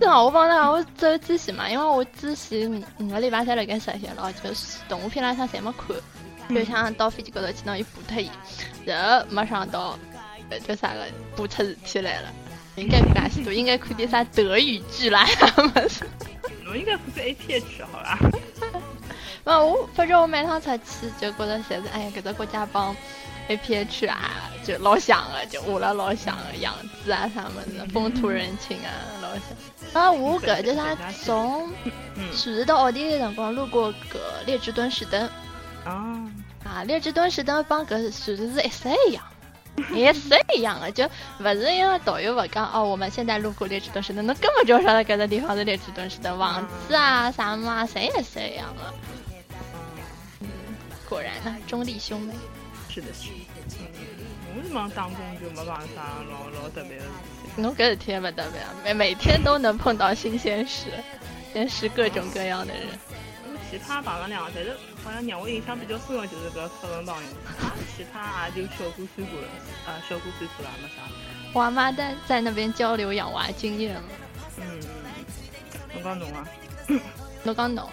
正好我帮他，我走自习嘛，因为我自习五个礼拜才辣盖实习了，就是动画片那啥侪没看，就想到飞机高头去拿伊补脱伊，然后没想到，呃，叫啥个补出事体来了，应该看许多，应该看点啥德语剧啦，没事？侬应该看是 A P H 好吧？那我反正我每趟出去就觉着现在，哎呀，搿个国家帮 A P H 啊，就老像的，就我了老像的样子啊，啥么子，风土人情啊，老像。啊，我搿就是？从去日到奥地利辰光路过搿列支敦士登。啊。啊，列支敦士登帮搿其实是一式一样，一式一样的，就勿是因为导游勿讲哦，我们现在路过列支敦士登，侬根本就晓得搿个地方是列支敦士登，房子啊啥么啊，侪一式一样的。果然呢，中立兄妹。是的，是。嗯，我是忙打工就没办啥老老特别的事情。侬搿事体勿特别啊，每每天都能碰到新鲜事，认识各种各样的人。其他碰上两个，但是好像让我印象比较深的就是搿法文朋友，其他也就小姑岁数了，啊，小姑岁数了没啥。我妈在在那边交流养娃经验嘛。嗯。侬讲侬啊？侬讲侬？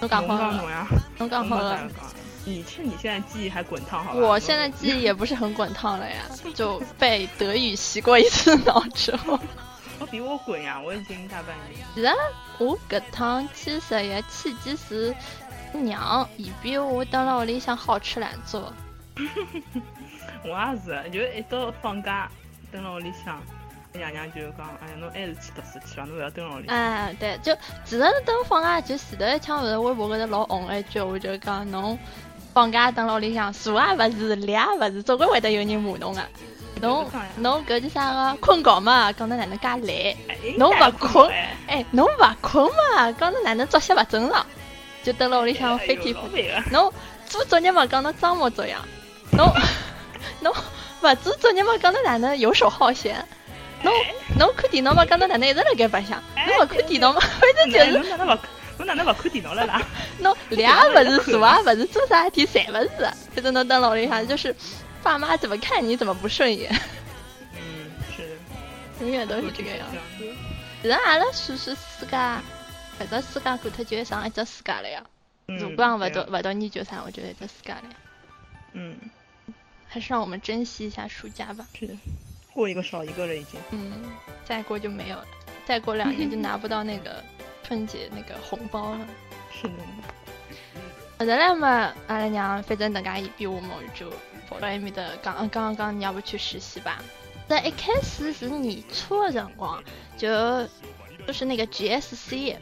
侬讲好了？侬讲好了？你趁你现在记忆还滚烫，好吧？我现在记忆也不是很滚烫了呀，就被德语洗过一次脑之后。我比我滚呀！我已经大半年。其实我搿趟去实习契机是娘，伊比我等辣屋里向好吃懒做。我也是，就一到放假等辣屋里向，爷娘就讲：“哎呀，侬还是去读书去伐？侬勿要等辣屋里。”哎，对，就其实等放假就前头一枪勿是微博高头老红一句，我就讲侬。放假等屋里向，坐也勿是，立也勿是，总归会得有人骂侬个。侬侬搿叫啥个？困觉嘛，讲侬哪能介懒？侬勿困，哎，侬勿困嘛，讲侬哪能作息勿正常？就等辣屋里向翻天覆地。侬做作业嘛，讲侬装模作样。侬 侬勿做作业嘛，讲侬哪能游手好闲？侬侬看电脑嘛，讲侬哪能一直辣盖白相？侬勿看电脑嘛，反正就是。我哪能勿看电脑了啦？侬立也勿是，坐也勿是，做啥事体侪勿是。反正侬等老里向就是，爸妈怎么看你怎么不顺眼。嗯，是的，永远都是这个样子。其实阿拉叔叔世界，搿只世界过脱就上一只世界了呀。如果勿到勿到研究生，我觉得这世界了。嗯，还是让我们珍惜一下暑假吧。是的，过一个少一个了已经。嗯，再过就没有了，再过两年就拿不到那个。春节那个红包了，是的。后来嘛，阿拉娘反正人家也比我们，就跑到埃面的，刚刚刚你要不去实习吧？在一开始是年初的辰光，就就是那个 GSC。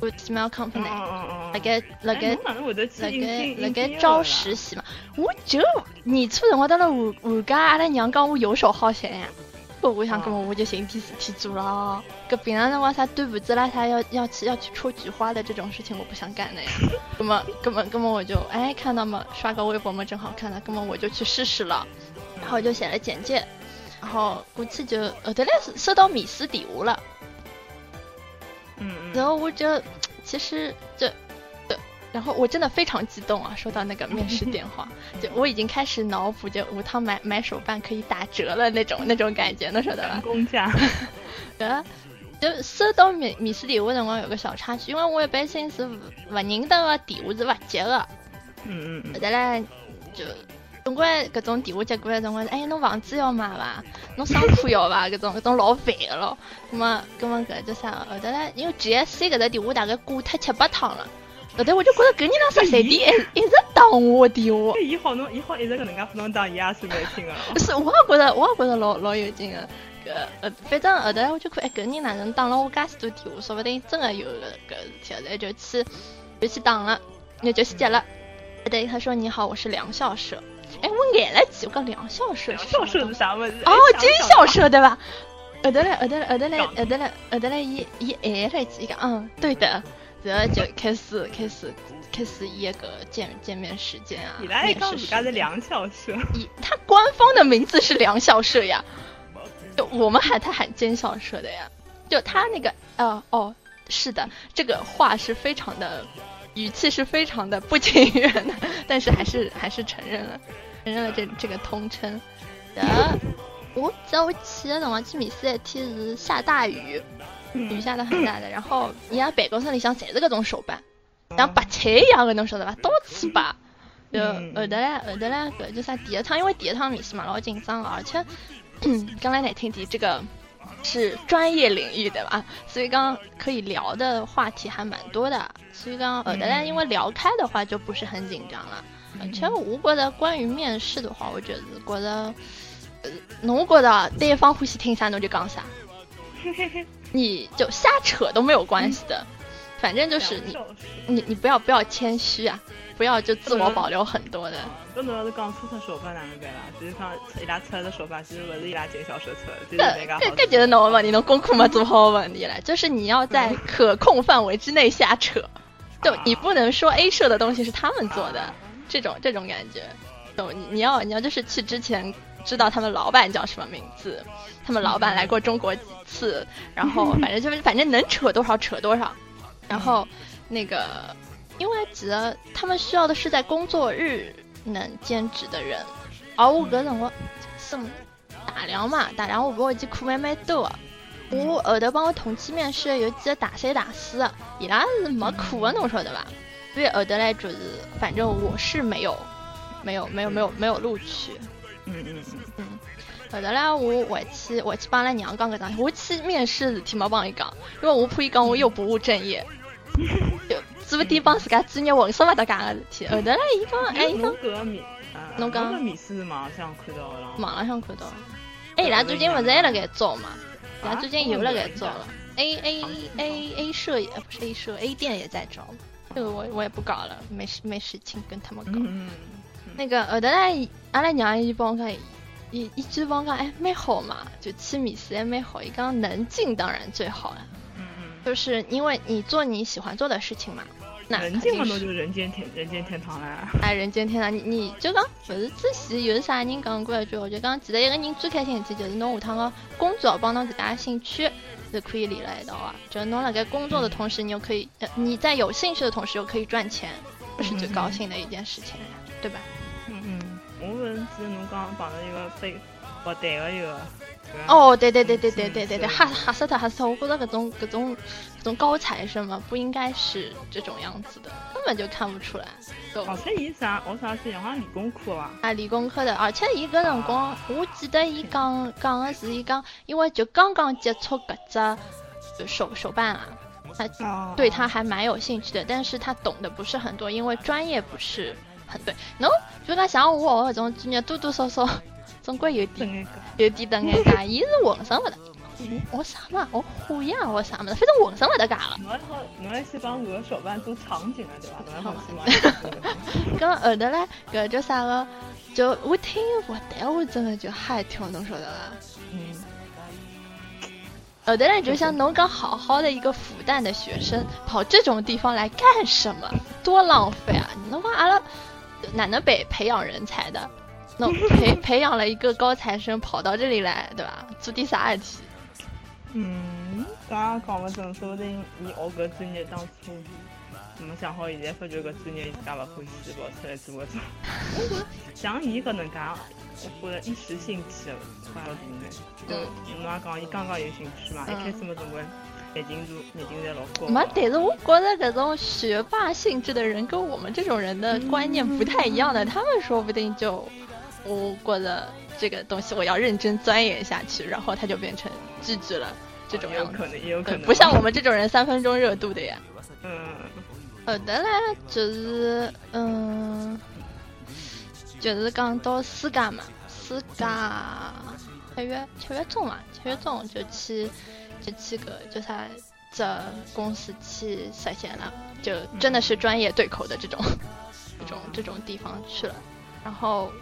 我 small company，辣盖辣盖辣盖辣盖招实习嘛，我就年初辰光到了寒寒假，阿拉娘讲我游手好闲呀，不，我想，搿么我就寻点事体做了。搿平常辰光啥端午节啦，他要要去要去出菊花的这种事情，我不想干的呀。搿么根本根本我就哎看到嘛，刷个微博嘛，正好看到，根本我就去试试了，然后就写了简介，然后估计就后头来收到面试电话了。嗯，然后我就其实就，然后我真的非常激动啊！收到那个面试电话，就我已经开始脑补，就五趟买买手办可以打折了那种那种感觉，能晓得吧？工价。对，就收到面面试电话辰光有个小插曲，因为我一般性是勿认得个电话是勿接个。嗯嗯嗯。后头嘞就。总归搿种电话接过来，辰光哎，侬房子要买伐？侬商铺要伐？搿种搿种老烦个咯。那么，搿么搿叫啥？后头嘞，因为 G S C 搿只电话大概挂脱七八趟了，后头我就觉着搿人啷十三点一一直打我电话。伊好侬，伊好一直搿能介拨侬打，伊也是蛮听个。是，我也觉着，我也觉着老老有劲个。搿呃，反正后头我就看，哎，搿人哪能打了我介许多电话？说不定真的有搿搿事体，后头就去就去打了，那就去接了。对，他说：“你好，我是梁校舍。”哎，我眼了几个梁校舍，梁校舍是啥么子？哦，金校舍对吧？后头嘞，后头嘞，后头嘞，后头嘞，后头嘞，一一挨了几个，嗯，对的，然后就开始开始开始一个见见面时间啊。你来告诉家是梁校舍，一他官方的名字是梁校舍呀，就我们喊他喊尖校社的呀，就他那个，哦哦，是的，这个话是非常的。语气是非常的不情愿的，但是还是还是承认了，承认了这这个通称。的，我记得我去的辰光去面试那天是下大雨，雨下的很大的，然后人家办公室里向全是各种手办，像白菜一样的，侬晓得吧？到处摆。就后头嘞，后头嘞，搿就啥？第一趟因为第一趟面试嘛，老紧张，而且 刚才来听题这个。是专业领域对吧？所以刚可以聊的话题还蛮多的。所以刚呃，大家因为聊开的话就不是很紧张了。其实我觉得关于面试的话，我觉得觉得，呃，侬觉得对方欢喜听啥侬就讲啥，你就瞎扯都没有关系的。反正就是你你你不要不要谦虚啊。不要就自我保留很多的。搿侬要是讲出出手法哪能办啦？就是讲伊拉出来的手法，其实勿是伊拉介绍手册，就是那个。搿搿就是侬问题，侬功课没做好问题了。就是你要在可控范围之内瞎扯，就你不能说 A 社的东西是他们做的，这种这种感觉。懂？你你要你要就是去之前知道他们老板叫什么名字，他们老板来过中国几次，然后反正就是反正能扯多少扯多少，然后那个。因为其实他们需要的是在工作日能兼职的人，而我搿辰光是大量嘛，大量我不会记课蛮蛮多。我后头帮我同期面试有几个大三大四的，伊拉是没课的，侬晓得吧？所以后头来就是，反正我是没有，没有，没有，没有，没有录取。嗯嗯嗯。嗯。后头来我回去回去帮拉娘讲搿桩事，我去面试事体没帮伊讲，因为我怕伊讲我又不务正业。就。做不点帮自家专业浑身勿搭界个事体，后头来伊讲，哎，伊讲，侬讲面试是网浪向看到了，网浪向看到，哎，伊拉最近勿是还辣盖招嘛？伊拉最近又辣盖招了，A A A A 社也不是 A 社，A 店也在招，这个我我也不搞了，没事没事情跟他们搞。那个后头来，阿拉娘伊帮我讲，伊伊就帮我讲，哎，蛮好嘛，就去面试还蛮好，伊讲能进当然最好了。就是因为你做你喜欢做的事情嘛，那人间很多就人间天人间天堂啦。哎，人间天堂，你你就讲不是之前有啥人讲过一句，我就讲记得一个人最开心一天就是侬下趟个工作帮侬自家兴趣是可以连了一道啊，就是侬辣盖工作的同时，你又可以你在有兴趣的同时又可以赚钱，这是最高兴的一件事情呀，对吧？嗯嗯，我问记得侬刚碰到一个被哦，对对对对对对对对，吓吓死他吓死他！我觉得各种各种各种高材生嘛，不应该是这种样子的，根本就看不出来。而且伊啥，我啥是好像理工科吧？啊，理工科的，而且伊个辰光，我记得伊讲讲的是伊讲，因为就刚刚接触搿只手手办啊，他对他还蛮有兴趣的，但是他懂得不是很多，因为专业不是很对。喏，就讲像我搿种专业多多少少。总归有点。有点得眼界。伊是浑身勿得，我啥嘛？我化验我啥么子？反正浑身勿得界了。侬还好，侬还先帮我的小班做场景了，对伐？侬还好先帮搿后头嘞，搿叫啥个？就我听复旦，我真的就吓一跳，侬晓得伐？嗯，后头嘞，就像侬讲，好好的一个复旦的学生，跑这种地方来干什么？多浪费啊！侬讲阿拉哪能培培养人才的？侬 培培养了一个高材生跑到这里来，对吧？做点啥事体？嗯，刚刚讲不准，说不定你学个专业当初没想好，现在发觉个专业伊自家勿欢喜，跑出来做搿种。像伊搿能介，我觉着一时兴起，快要大眼。就侬也讲，伊刚刚有兴趣嘛，一开始没总归眼睛度眼睛侪老高。没，但是我觉得搿种学霸性质的人跟我们这种人的观念不太一样的，他们说不定就，我觉得这个东西我要认真钻研下去，然后他就变成拒绝了这种样子。也有可能，也有可，能。不像我们这种人三分钟热度的呀。嗯，后头嘞，就是嗯，就是讲到暑假嘛，暑假七月七月中嘛，七月中就去就去个就啥这公司去实习了，就真的是专业对口的这种这种这种地方去了，然后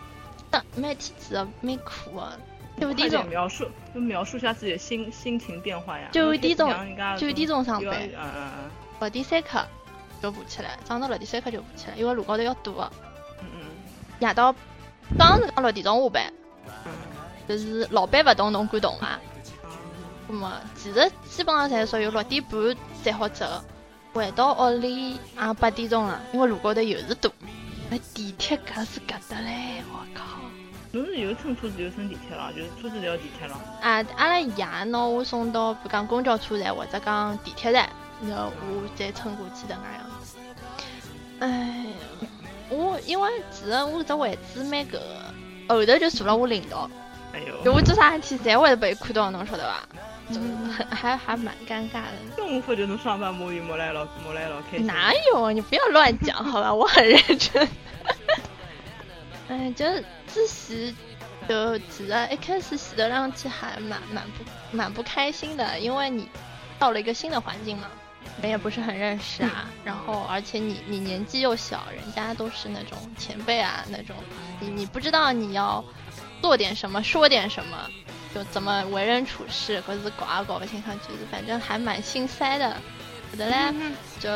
那每天其实蛮苦的，就有快点种点描述，就描述一下自己的心心情变化呀。就有点种像人家就有点种上班嗯嗯嗯六点三刻就爬起来，早上六点三刻就爬起来，因为路高头要堵的。嗯嗯夜到刚是讲六点钟下班，嗯就是老板勿动侬敢动伐？嗯那么其实基本上侪属于六点半才好走，回到屋里也八点钟了，因为路高头又是堵。那地铁搿是搿搭嘞，我靠！侬是又乘车子又乘地铁了，就是车子就要地铁了。啊，阿拉爷拿我送到比如讲公交车站或者讲地铁站，然后我再乘过去的那样子。哎，我因为其实我这位置蛮搿个，后头就坐了我领导。哎就呦，我做啥事体侪会得被看到，侬晓得伐？就很还还蛮尴尬的。中午发觉侬上班摸鱼摸来老摸来老开心。哪有？你不要乱讲好吧？我很认真。哎，就是自习，就其实一开始洗的上去还蛮蛮不蛮不开心的，因为你到了一个新的环境嘛，人也不是很认识啊，然后而且你你年纪又小，人家都是那种前辈啊那种，你你不知道你要做点什么，说点什么，就怎么为人处事，可是搞也搞不清爽，就是反正还蛮心塞的。后头嘞，就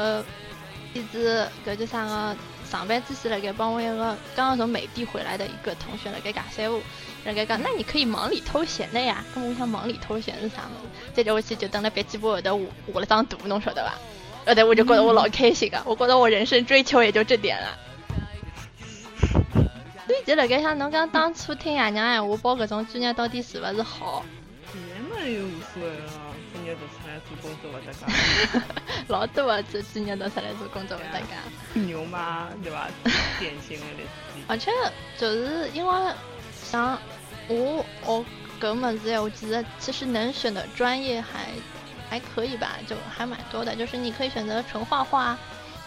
一直搿叫啥个，上班之前辣盖帮我一个刚刚从美的回来的一个同学辣盖尬三胡，辣盖讲，那你可以忙里偷闲的呀。咁我想忙里偷闲是啥么子？再叫我去就等了笔记本后头画画了张图，侬晓得吧？后头我就觉得我老开心个，我觉得我人生追求也就这点了。所以就辣盖想，侬讲当初听爷娘闲话，报搿种专业到底是勿是好？现在嘛又无所谓了，专业读出来 做工作勿搭界，老多啊这专业都出来做工作勿搭界。牛嘛，对伐？典型的例子。而且就是因为像我我搿么子呀，我觉得其实能选的专业还还可以吧，就还蛮多的。就是你可以选择纯画画，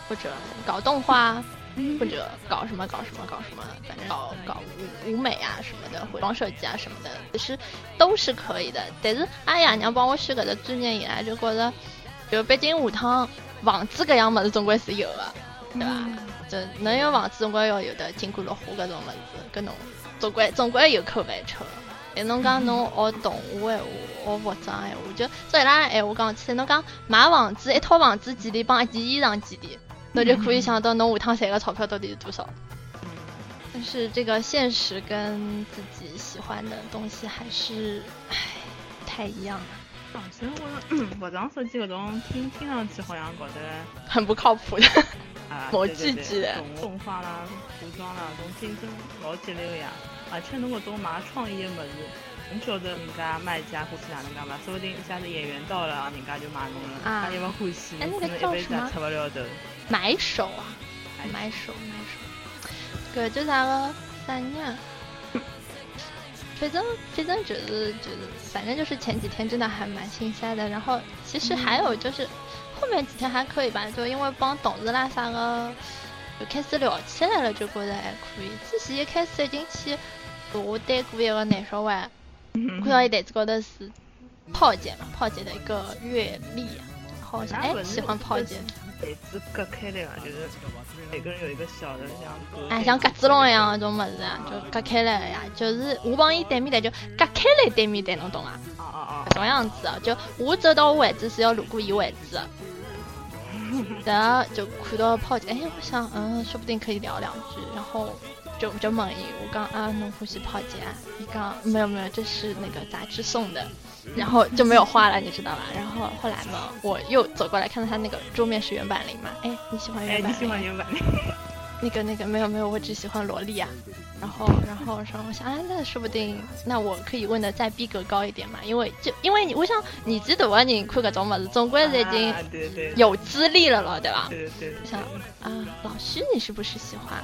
或者搞动画，或者搞什么搞什么搞什么，反正搞搞舞舞美啊什么的，或者装设计啊什么的，其实都是可以的。但是阿爷娘帮我选搿个专业以来，就觉着就毕竟下趟房子搿样物事总归是有的，对伐？就能有房子，总归要有的金瓜绿花搿种物事，搿侬总归总归有口饭吃的。但侬讲侬学动画闲话，学服装闲话，就照伊拉闲话讲起来，侬讲买房子一套房子几钿，帮一件衣裳几钿，侬就可以想到侬下趟赚个钞票到底是多少。但是这个现实跟自己喜欢的东西还是，唉，不太一样，啊，所以我服装设计搿种听听上去好像觉得 很不靠谱的。啊，某对对句句的对动 动画啦、服装啦，搿种竞争老激烈个呀。而且侬搿种买创意个物事，侬晓得人家卖家欢喜哪能介嘛？说不定一下子演员到了，人家就买侬了，啊他也勿欢喜，哎那个可能一辈子叫什么也出勿了头。买手啊，买手买手，搿叫啥个啥人啊？反正反正就是就是，反正就是前几天真的还蛮心塞的。然后其实还有就是、后面几天还可以吧，就因为帮同事啦啥个就开始聊起来了，就觉得还可以。之前一开始已经去我带过一个男小孩，看到伊台子高头是炮姐嘛，炮姐的一个阅历，然后想哎喜欢炮姐。台子隔开来啊，就是每个人有一个小的像格。哎，像格子笼一样那种么子啊，就隔开来的呀。就是我帮伊对面的就隔开来对面的，侬懂啊？啊啊啊！这种样子啊，就我走到我位置是要路过伊位置，然后就看到炮姐，哎，我想嗯，说不定可以聊两句，然后。就就问伊，我讲啊，侬欢喜泡姐啊？伊讲没有没有，这是那个杂志送的，然后就没有花了，你知道吧？然后后来嘛，我又走过来看到他那个桌面是原版铃嘛，哎，你喜欢原版？你喜欢原版铃？那个那个没有没有，我只喜欢萝莉啊。然后然后说我想啊，那说不定那我可以问的再逼格高一点嘛，因为就因为你我想年纪大的人看搿种么子，总归是已经有资历了了，对吧？对对。想啊，老徐你是不是喜欢？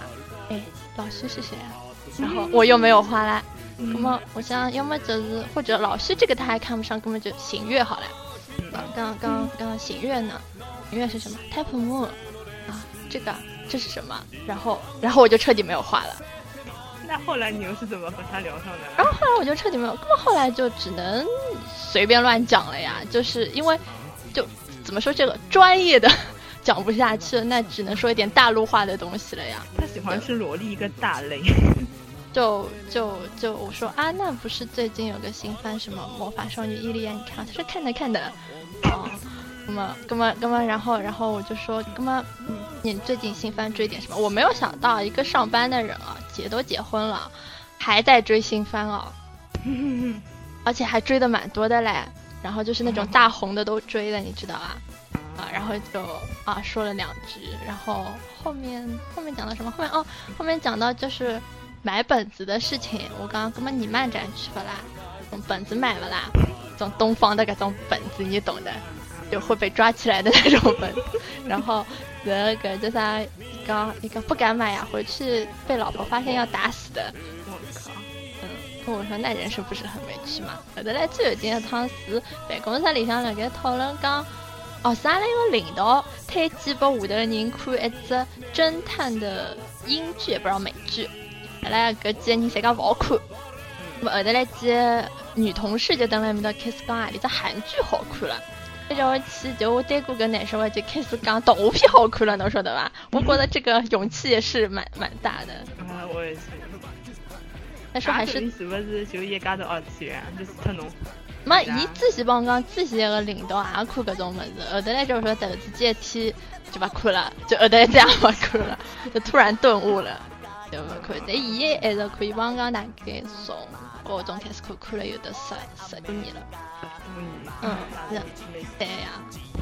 哎，老师是谁啊？然后我又没有话啦。那么我想，要么就是或者老师这个他还看不上，根本就行月好了。刚刚刚刚行月呢？行月是什么？Type Moon 啊，这个这是什么？然后然后我就彻底没有话了。那后来你又是怎么和他聊上的？然后后来我就彻底没有，那么后来就只能随便乱讲了呀。就是因为就怎么说这个专业的。讲不下去了，那只能说一点大陆化的东西了呀。他喜欢吃萝莉一个大类，就就就我说啊，那不是最近有个新番什么魔法少女伊利亚？你看，他说看的看的。哦，那么那么那么，然后然后我就说，那么你最近新番追点什么？我没有想到一个上班的人啊，结都结婚了，还在追新番哦，而且还追的蛮多的嘞。然后就是那种大红的都追的，你知道吧？啊，然后就啊说了两句，然后后面后面讲到什么？后面哦，后面讲到就是买本子的事情。我刚刚根本你漫展去不啦？种本子买了啦？种东方的各种本子，你懂的，就会被抓起来的那种本。然后那个就啥，刚一个不敢买呀，回去被老婆发现要打死的。我靠！嗯，跟我说那人生不是很委屈嘛？后头来最后一趟是办公室里向两个讨论讲。哦，是阿拉一个领导推荐拨下头的人看一只侦探的英剧，也不知道美剧。阿拉搿几个人侪讲勿好看。么后头来几个女同事就等辣埃面搭开始讲啊，里只韩剧好看了。一叫我去，就我对过个男生，我就开始讲动画片好看了，侬晓得伐？我觉得这个勇气也是蛮蛮大的。啊，我也是。但是还是是不是就一家头二次元，就是特侬。没，伊之前帮我讲，之前个领导也看搿种物事，后头来就说突然之间一天就勿看了，就后头再也勿看了，就突然顿悟了，就勿看。但伊还是可以帮我讲，大概从高中开始看，看了有的十十多年了。嗯，是，对呀。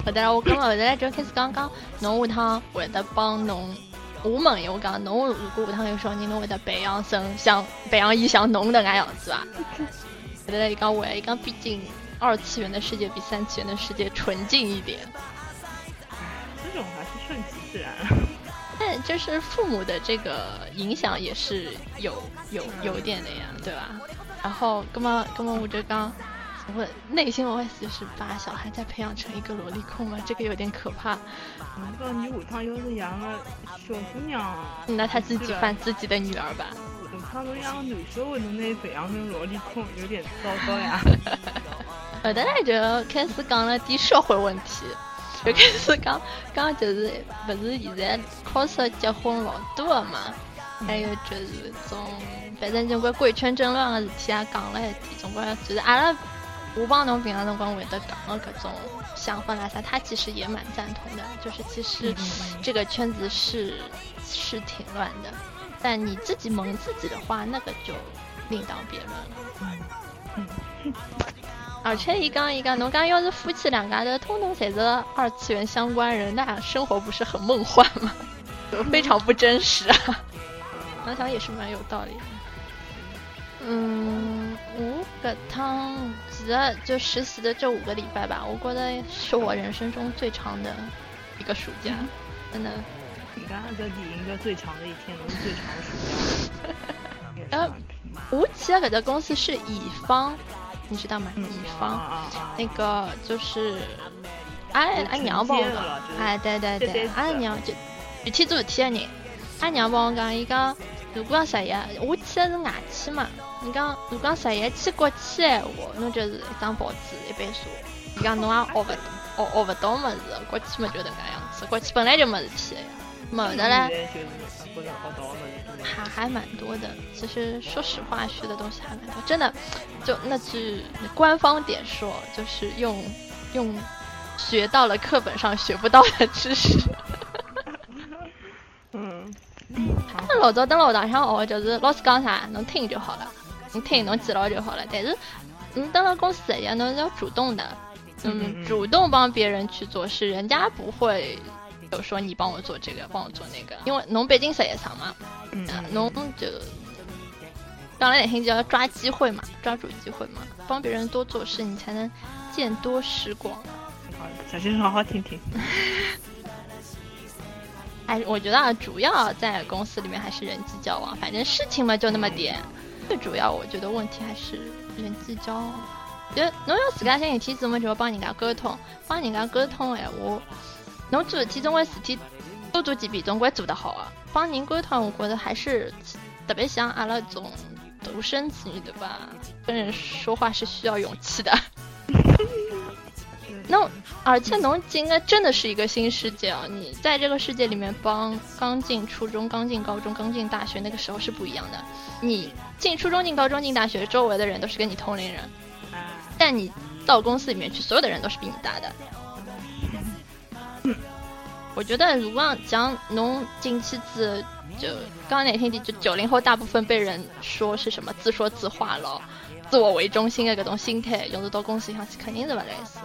后头我刚后头来就开始讲讲，侬下趟会得帮侬，我问伊，我讲侬如果下趟有小人，侬会得培养成像培养伊像侬那个样子伐？觉得一刚我一刚，毕竟二次元的世界比三次元的世界纯净一点。这种还是顺其自然。但就是父母的这个影响也是有有有点的呀，对吧？然后根本根本我就刚，我内心我会就是把小孩再培养成一个萝莉控嘛，这个有点可怕。那你下趟要是养个小姑娘，那他自己犯自己的女儿吧。他们养个男小孩，侬那培养成萝莉控，有点糟糕呀。后头来就开始讲了点社会问题，就开始讲讲就是不是现在 cos 结婚老多了嘛？还有就是种，反正就归贵圈争乱的事体也讲了一点，总归就是阿拉我帮侬平常辰光会得讲的各种想法啦啥，他其实也蛮赞同的，就是其实这个圈子是是挺乱的。但你自己蒙自己的话，那个就另当别论了。而且一讲一讲，侬讲要是夫妻两家头，通通侪是二次元相关人，那生活不是很梦幻吗？非常不真实啊！想想也是蛮有道理的。嗯，我个汤其实就实习的这五个礼拜吧，我觉得是我人生中最长的一个暑假，真的。你刚刚在底应该最长的一天，都是最长的暑假。呃，吴奇的搿个公司是乙方，你知道吗？乙方，那个就是阿阿娘帮我讲，哎，对对对，阿娘就具体做事体的人，阿娘帮我讲，伊讲如果要实习，我去的是外企嘛。你讲，如果实习去国企的话，侬就是一张报纸一本书。伊讲侬也学不学学不到么子，国企么就那个样子。国企本来就没事体的呀，没的嘞。还还蛮多的。其实说实话，学的东西还蛮多，真的。就那句官方点说，就是用用学到了课本上学不到的知识。嗯。那老早等学堂上学，就是老师讲啥，侬听就好了，侬听侬记牢就好了。但是，你等了公司实习，侬是要主动的，嗯，主动帮别人去做事，人家不会有说你帮我做这个，帮我做那个，因为侬毕竟实习生嘛，嗯，侬就刚来点听就要抓机会嘛，抓住机会嘛，帮别人多做事，你才能见多识广。好，小先生好好听听。哎，我觉得主要在公司里面还是人际交往，反正事情嘛就那么点。最主要我觉得问题还是人际交往。就侬有自家心里体质，么就要帮人家沟通，帮人家沟通哎，我侬做事体总归事体多做几遍，总归做得好啊。帮人沟通，我觉得还是特别像阿拉种独生子女的吧，跟人说话是需要勇气的。那而且侬应该真的是一个新世界啊！你在这个世界里面帮刚进初中、刚进高中、刚进大学那个时候是不一样的。你进初中、进高中、进大学，周围的人都是跟你同龄人，但你到公司里面去，所有的人都是比你大的。我觉得如果讲侬进去子，就刚刚那天就九零后大部分被人说是什么自说自话了，自我为中心的各种心态，用到公司里向去，肯定是不来事。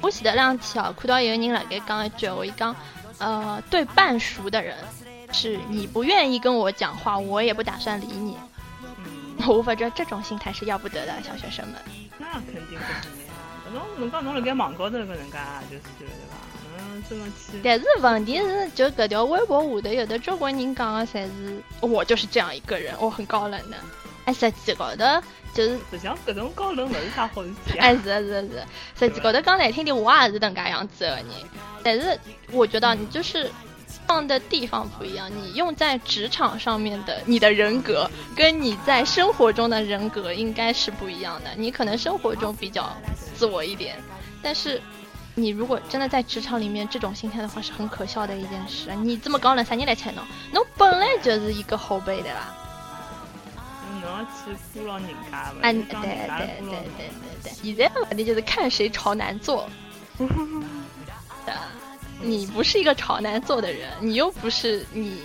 我前头两天哦，看到有个人辣盖讲一句，我一讲，呃，对半熟的人，是你不愿意跟我讲话，我也不打算理你。我发觉这种心态是要不得的，小学生们。那肯定不行的呀，侬侬讲侬辣盖网高头跟人家就是对吧？嗯，这么去。但是问题是，就搿条微博下头有的交关人讲的，侪是我就是这样一个人，我很高冷的。哎，实际高头就是，实际上搿种高冷勿是啥好事体。哎，是是是，实际高头讲难听点，我也是能介样子的人。但是我觉得你就是放的地方不一样，你用在职场上面的你的人格，跟你在生活中的人格应该是不一样的。你可能生活中比较自我一点，但是你如果真的在职场里面这种心态的话，是很可笑的一件事。你这么高冷，啥人来睬侬？侬本来就是一个后辈的啦。侬要去鼓捣人家嘛？哎，对对对对对对，现在的问题就是看谁朝南坐。你不是一个朝南坐的人，你又不是你，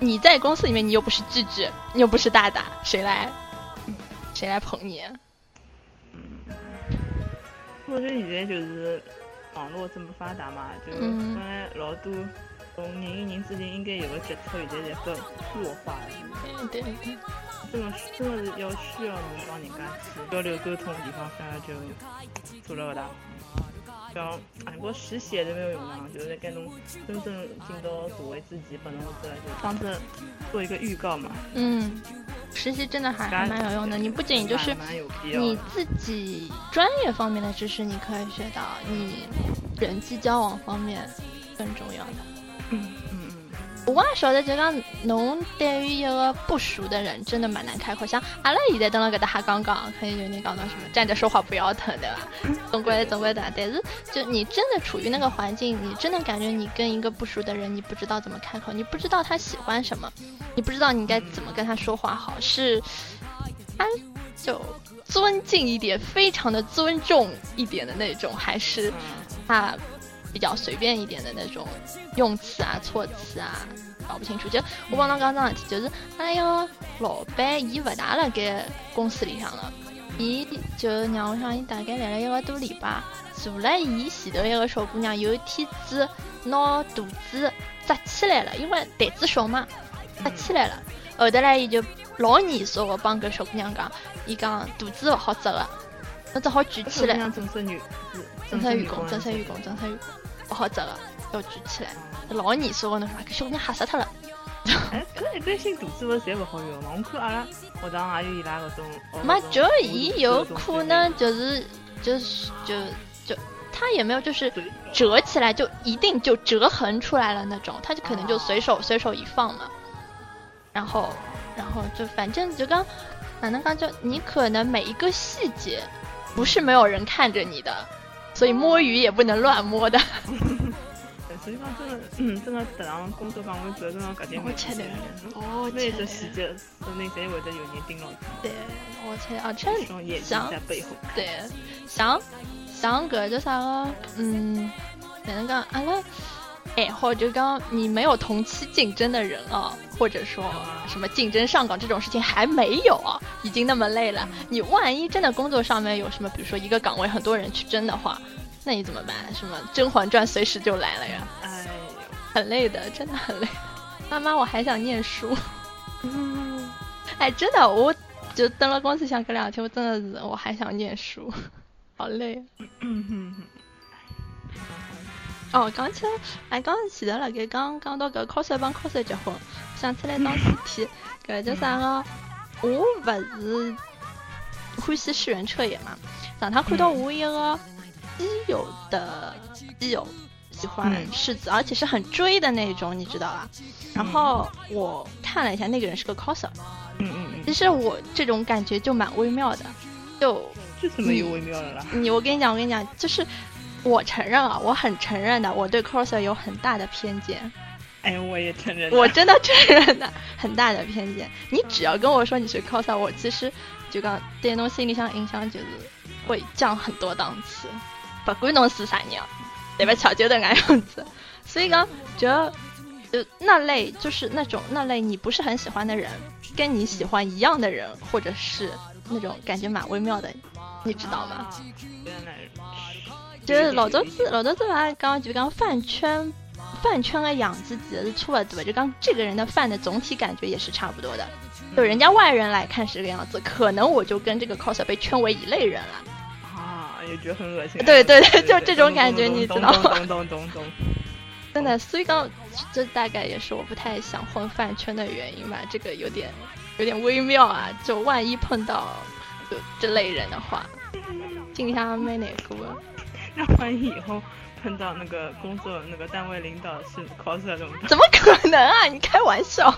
你在公司里面你又不是智智，你又不是大大，谁来，谁来捧你？嗯，我觉得现在就是网络这么发达嘛，就本来老多。从人与人之间应该有个接触，现在在被弱化了。对对对，这种真的是要需要能帮人家去交流沟通的地方，反而就做了不大。像哎，我实习也是没有用的，就是在跟侬真正进到所谓自己本能的就当着做一个预告嘛。嗯，实习真的还还蛮有用的。你不仅就是你自己专业方面的知识，你可以学到，你人际交往方面更重要的。嗯嗯嗯，我也晓得，就讲侬对于一个不熟的人，真的蛮难开口。像阿拉现在等了搿搭还刚刚，可以就你讲到什么站着说话不腰疼，对吧？总归总归的。但是就你真的处于那个环境，你真的感觉你跟一个不熟的人，你不知道怎么开口，你不知道他喜欢什么，你不知道你应该怎么跟他说话好，是他就尊敬一点，非常的尊重一点的那种，还是他？比较随便一点的那种用词啊、措辞啊，搞不清楚。就我帮侬讲桩事体，就是哎哟，老板伊勿大辣盖公司里向了，伊就让我想伊大概来了一个多礼拜，坐了伊前头一个小姑娘，有一天子拿肚子扎起来了，因为胆子小嘛，扎起来了。后头来伊就老严肃的帮搿小姑娘讲，伊讲肚子勿好扎个，侬只好举起来。正式女，正式员工，正式员工，正式员工。不好扎个，要举起来，老严肃的那啥，给小姑娘吓死他了。哎，搿一般性肚子勿是侪勿好用嘛？我看阿拉学堂也有伊拉搿种。嘛，就伊有可能就是就是就就他也没有就是折起来就一定就折痕出来了那种，他就可能就随手随手一放嘛。然后然后就反正就刚，反正刚就你可能每一个细节，不是没有人看着你的，所以摸鱼也不能乱摸的。实际上真的，嗯，真的踏上工作岗位之后，真的搿点我吃的，哦，每一只细节，说不定侪会得有人盯牢住。对，我吃，而且像背后，对，像像搿叫啥个，嗯，哪能讲？阿拉爱好就讲你没有同期竞争的人啊，或者说什么竞争上岗这种事情还没有啊，已经那么累了。你万一真的工作上面有什么，比如说一个岗位很多人去争的话。那你怎么办？什么《甄嬛传》随时就来了呀！哎呦，很累的，真的很累。妈妈，我还想念书。哎，真的，我就登了公司想隔两天，我真的是我还想念书，好累。哦，刚起来，哎，刚前头了该刚刚到搿 cos 帮 cos 结婚，想起来桩事体，搿叫啥个？我不是欢喜世人彻也嘛，让他看到我一个。基友的基友喜欢世子，而且是很追的那种，你知道吧？然后我看了一下，那个人是个 coser。嗯嗯嗯。其实我这种感觉就蛮微妙的，就这怎么有微妙的啦？你我跟你讲，我跟你讲，就是我承认啊，我很承认的，我对 coser 有很大的偏见。哎，我也承认。我真的承认的，很大的偏见。你只要跟我说你是 coser，我其实就讲对侬心里向印象就是会降很多档次。不管侬是啥人，对吧？巧，就得那样子。所以讲，就就那类就是那种那类你不是很喜欢的人，跟你喜欢一样的人，或者是那种感觉蛮微妙的，你知道吗？就是老早子老早子嘛，刚就讲饭圈饭圈的样子其实是差不多，就刚这个人的饭的总体感觉也是差不多的。就人家外人来看是这个样子，可能我就跟这个 coser 被圈为一类人了。啊也觉得很恶心。对对对，就这种感觉，你知道吗？懂懂懂懂。真的，所以刚这大概也是我不太想混饭圈的原因吧。这个有点有点微妙啊，就万一碰到就这类人的话，静下没哪个。那万一以后碰到那个工作那个单位领导是 coser 怎么办？怎么可能啊？你开玩笑。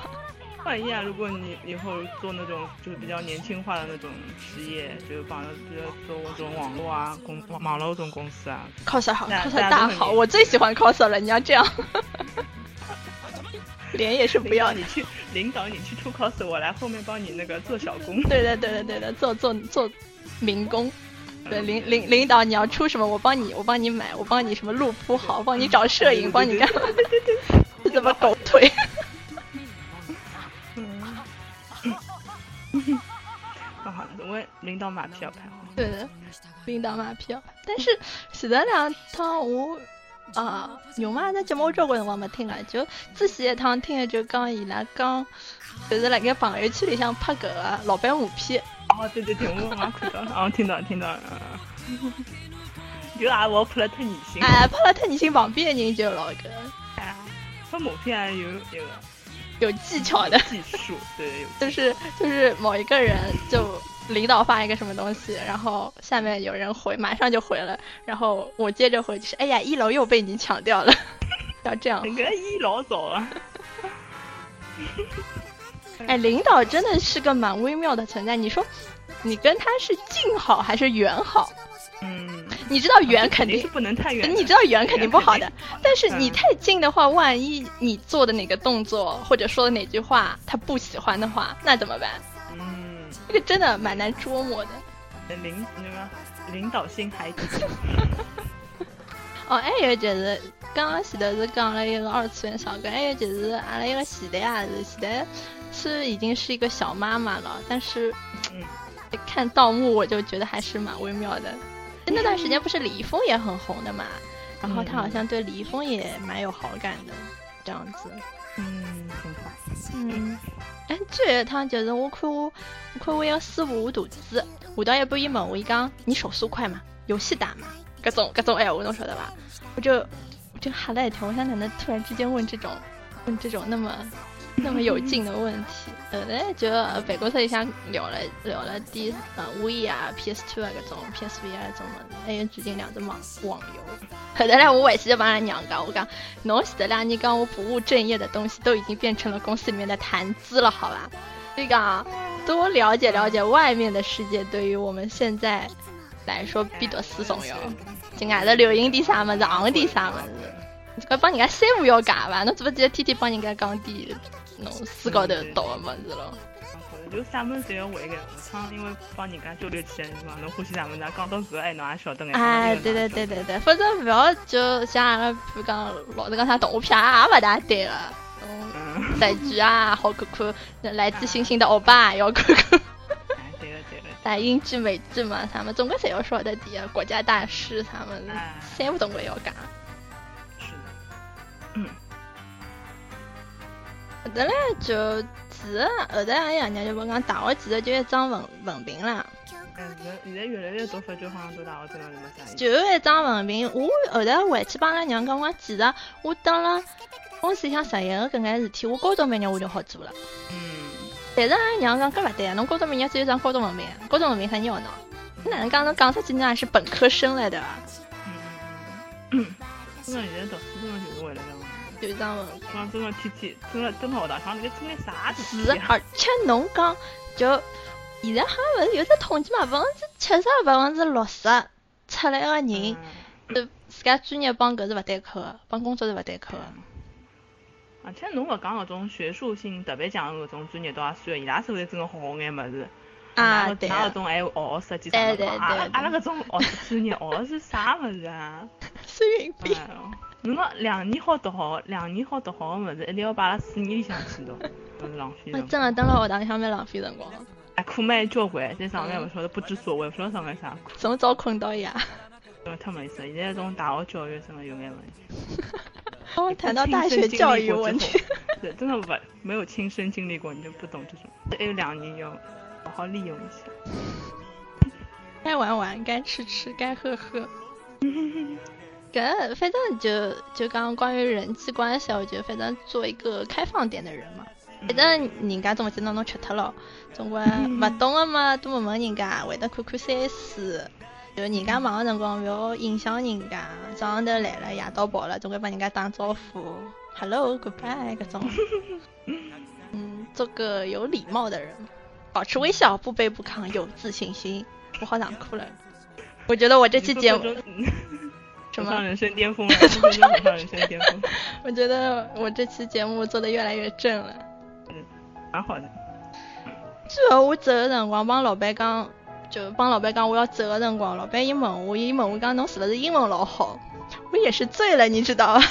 万一啊，如果你以后做那种就是比较年轻化的那种职业，就是帮比如做那种网络啊公网络这种公司啊，coser 好，coser 大好，我最喜欢 coser 了。你要这样，脸也是不要你去领导，你去出 cos，我来后面帮你那个做小工。对对对对对的，做做做民工。对领领领导，你要出什么，我帮你，我帮你买，我帮你什么路铺好，帮你找摄影，帮你干嘛？这。怎么狗腿？领导马屁要拍好。对的，领导马屁要拍。但是前头两趟我啊，牛妈在节目交关辰光没听了，就仔细一趟听的就讲伊拉讲，就是辣盖朋友圈里向拍个老板马屁。哦，对对对，我刚看到了，哦，听到听到了。就啊，我拍了太女性。哎，拍了太女性旁边的人就老个。哎，拍马屁还有有有技巧的。技术，对，就是就是某一个人就。领导发一个什么东西，然后下面有人回，马上就回了，然后我接着回，就是哎呀，一楼又被你抢掉了，要这样。那个一楼走了。哎，领导真的是个蛮微妙的存在。你说，你跟他是近好还是远好？嗯，你知道远肯定是不能太远，你知道远肯定不好的。但是你太近的话，万一你做的哪个动作或者说的哪句话他不喜欢的话，那怎么办？嗯这个真的蛮难捉摸的。领那个领导性还强。哦，还有就是，刚刚前头是讲了一个二次元小哥，还有就是阿拉一个喜的啊，是喜的，是已经是一个小妈妈了，但是，嗯，看盗墓我就觉得还是蛮微妙的。那段时间不是李易峰也很红的嘛，然后他好像对李易峰也蛮有好感的，这样子。嗯，挺好。嗯。哎，这一趟就是我看我，我看我一个师傅下肚子，下到一半伊问我，伊讲你手速快嘛？游戏打嘛？各种各种哎，我侬晓得吧？我就我就吓了一跳，我想哪能突然之间问这种问这种那么。那么有劲的问题，后来就办公室里向聊了聊了点呃 V 啊 PS Two 啊各种 PSV 啊搿种物事，还有最近两只网网游。后来我回去就帮他娘讲，我讲侬前头两年讲我不务正业的东西，都已经变成了公司里面的谈资了，好吧？所以讲多了解了解外面的世界，对于我们现在来说比读书重要。就外头流行点啥么子，昂点啥么子，快帮人家三五要讲吧？侬怎么记得天天帮人家讲点侬书高头读的么子咯？就啥么子侪要会个，下趟因为帮人家交流起来是伐？侬欢喜啥么子，讲到搿哎，侬也晓得眼。哎，对对对对对，否则勿要就像阿拉比如讲老是讲啥动画片也勿大对个，嗯，台剧啊好看看，来自星星的欧巴也要看看。哎，对了对了。哎，英剧美剧嘛，他们总归侪要晓得点，国家大事啥么子三部总归要讲。后头嘞就。其实后头阿爷娘就不讲大学，其实就一张文文凭啦。嗯，现在现在越来越多发觉好像读大学真的没啥意就一张文凭，我后头回去帮阿拉娘讲，我其实我等了公司里向实习个搿眼事体，我高中毕业我就好做了。嗯。但是阿拉娘讲搿勿对啊，侬高中毕业只有张高中文凭，高中文凭啥鸟呢。你哪能讲侬讲出去侬还是本科生来对伐？嗯嗯嗯。现在读书真的就是为了这个。有一张文，讲真的，天天真的真的学堂上那个做眼啥事体？是，而且侬讲就现在好像勿是有只统计嘛，百分之七十、百分之六十出来个人，呃，自家专业帮搿是勿对口个，帮工作是勿对口个。而且侬勿讲搿种学术性特别强搿种专业倒也算，伊拉手里真个好眼物事。啊，对。哪搿种还学学设计啥物阿拉阿拉搿种学专业学是啥物事啊？孙运飞。侬讲 两年好读好，两年好读好个物事，一定要摆辣四年里向去读，都是浪费辰光。真的，蹲辣学堂里向蛮浪费辰光。哎，课蛮交关，在上面勿晓得不知所谓，勿晓得上眼啥课。从早困到夜。对，太没意思。现在种 大学教育真的有眼问题。我们谈到大学教育问题。对，真的不没有亲身经历过，你就不懂这种。还有两年要好好利用一下。该玩玩，该吃吃，该喝喝。搿反正就就讲关于人际关系，我觉得反正做一个开放点的人嘛。反正人家总见到侬吃脱了，总归勿懂的嘛，多问问人家，会得看看三书。就人家忙的辰光，勿要影响人家。早上头来了，夜到跑了，总归帮人家打招呼，Hello，Goodbye，搿种。嗯，做个有礼貌的人，保持微笑，不卑不亢，有自信心。我好想哭了。我觉得我这期节目。什么人生巅峰了？走上人生巅峰。我觉得我这期节目做的越来越正了。嗯，蛮好的。就我走的辰光，帮老板讲，就帮老板讲我要走的辰光，老板一问我，一问我讲侬是不是英文老好？我也是醉了，你知道吧？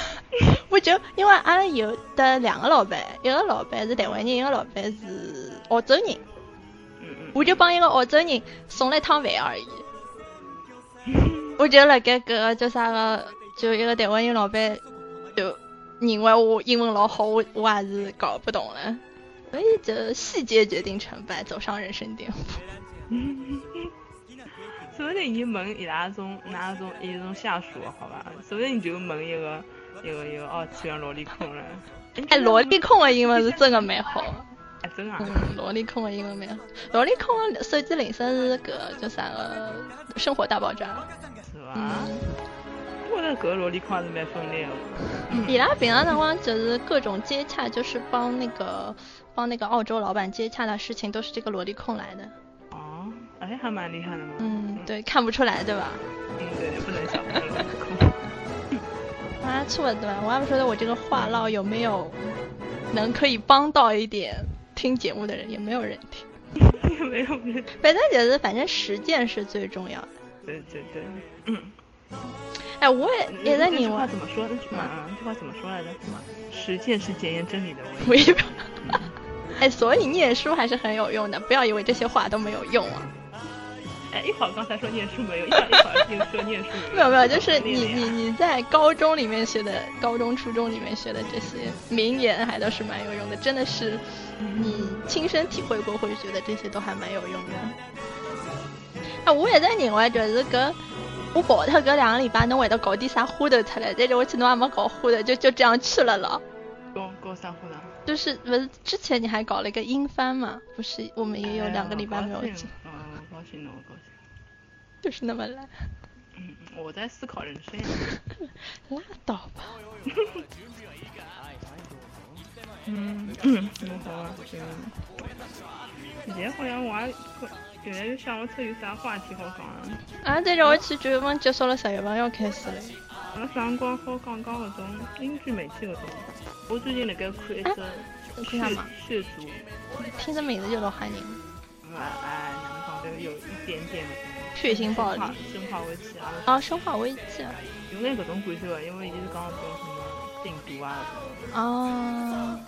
我就因为阿拉有的两个老板，一个老板是台湾人，一个老板是澳洲人。我就帮一个澳洲人送了一趟饭而已。我就辣盖搿个叫啥个，就一个台湾人老板，就认为我英文老好，我我还是搞不懂了，所以就细节决定成败，走上人生巅峰。说不定你问伊拉种哪种一种下属，好吧？说不定你就问一个一个一个二次元萝莉控了。哎，萝莉控的英文是真的蛮好。哎，真啊。嗯，萝莉控的英文名。萝莉控的手机铃声是个叫啥个？生活大爆炸。啊，我觉得搿萝莉控还是蛮分裂的。伊拉平常辰光就是各种接洽，就是帮那个帮那个澳洲老板接洽的事情，都是这个萝莉控来的。哦，哎，还蛮厉害的嘛。嗯，对，看不出来，对吧？嗯，对，不能小看萝莉控。啊，错了，对吧？我还不晓得我这个话唠有没有能可以帮到一点听节目的人，也没有人听。也没有人。反正觉得，反正实践是最重要的。对对对，嗯。哎，我也也在你话怎么说？那句话，那句话怎么说来着？什么？实践是检验真理的唯一。哎，所以念书还是很有用的，不要以为这些话都没有用啊。哎，一会儿刚才说念书没有，一会儿一会儿又说念书没有。没有没有，就是你你你在高中里面学的，高中初中里面学的这些名言，还都是蛮有用的。真的是，你亲身体会过，会觉得这些都还蛮有用的。啊，我也在认为就是搿，我跑脱搿两个礼拜，侬会得搞点啥花头出来？但是我去侬还没搞花头，就就这样去了了。搞搞啥花头？就是不是之前你还搞了一个英翻嘛？不是，我们也有两个礼拜没有进。嗯，高兴了，我高兴。就是那么懒。嗯，我在思考人生。拉倒吧。嗯嗯，蛮好啊，现在好像我也越来越想不出有啥话题好讲了。啊，对着我去九月份结束了，十月份要开始了。阿拉啥辰光好讲讲搿种英剧美剧搿种？我最近辣盖看一只血血族，听着名字就老吓人。哎哎，哪能讲都有一点点血腥暴力。生化危机啊！啊，生化危机。有眼搿种感受个，因为伊是讲种什么病毒啊。哦。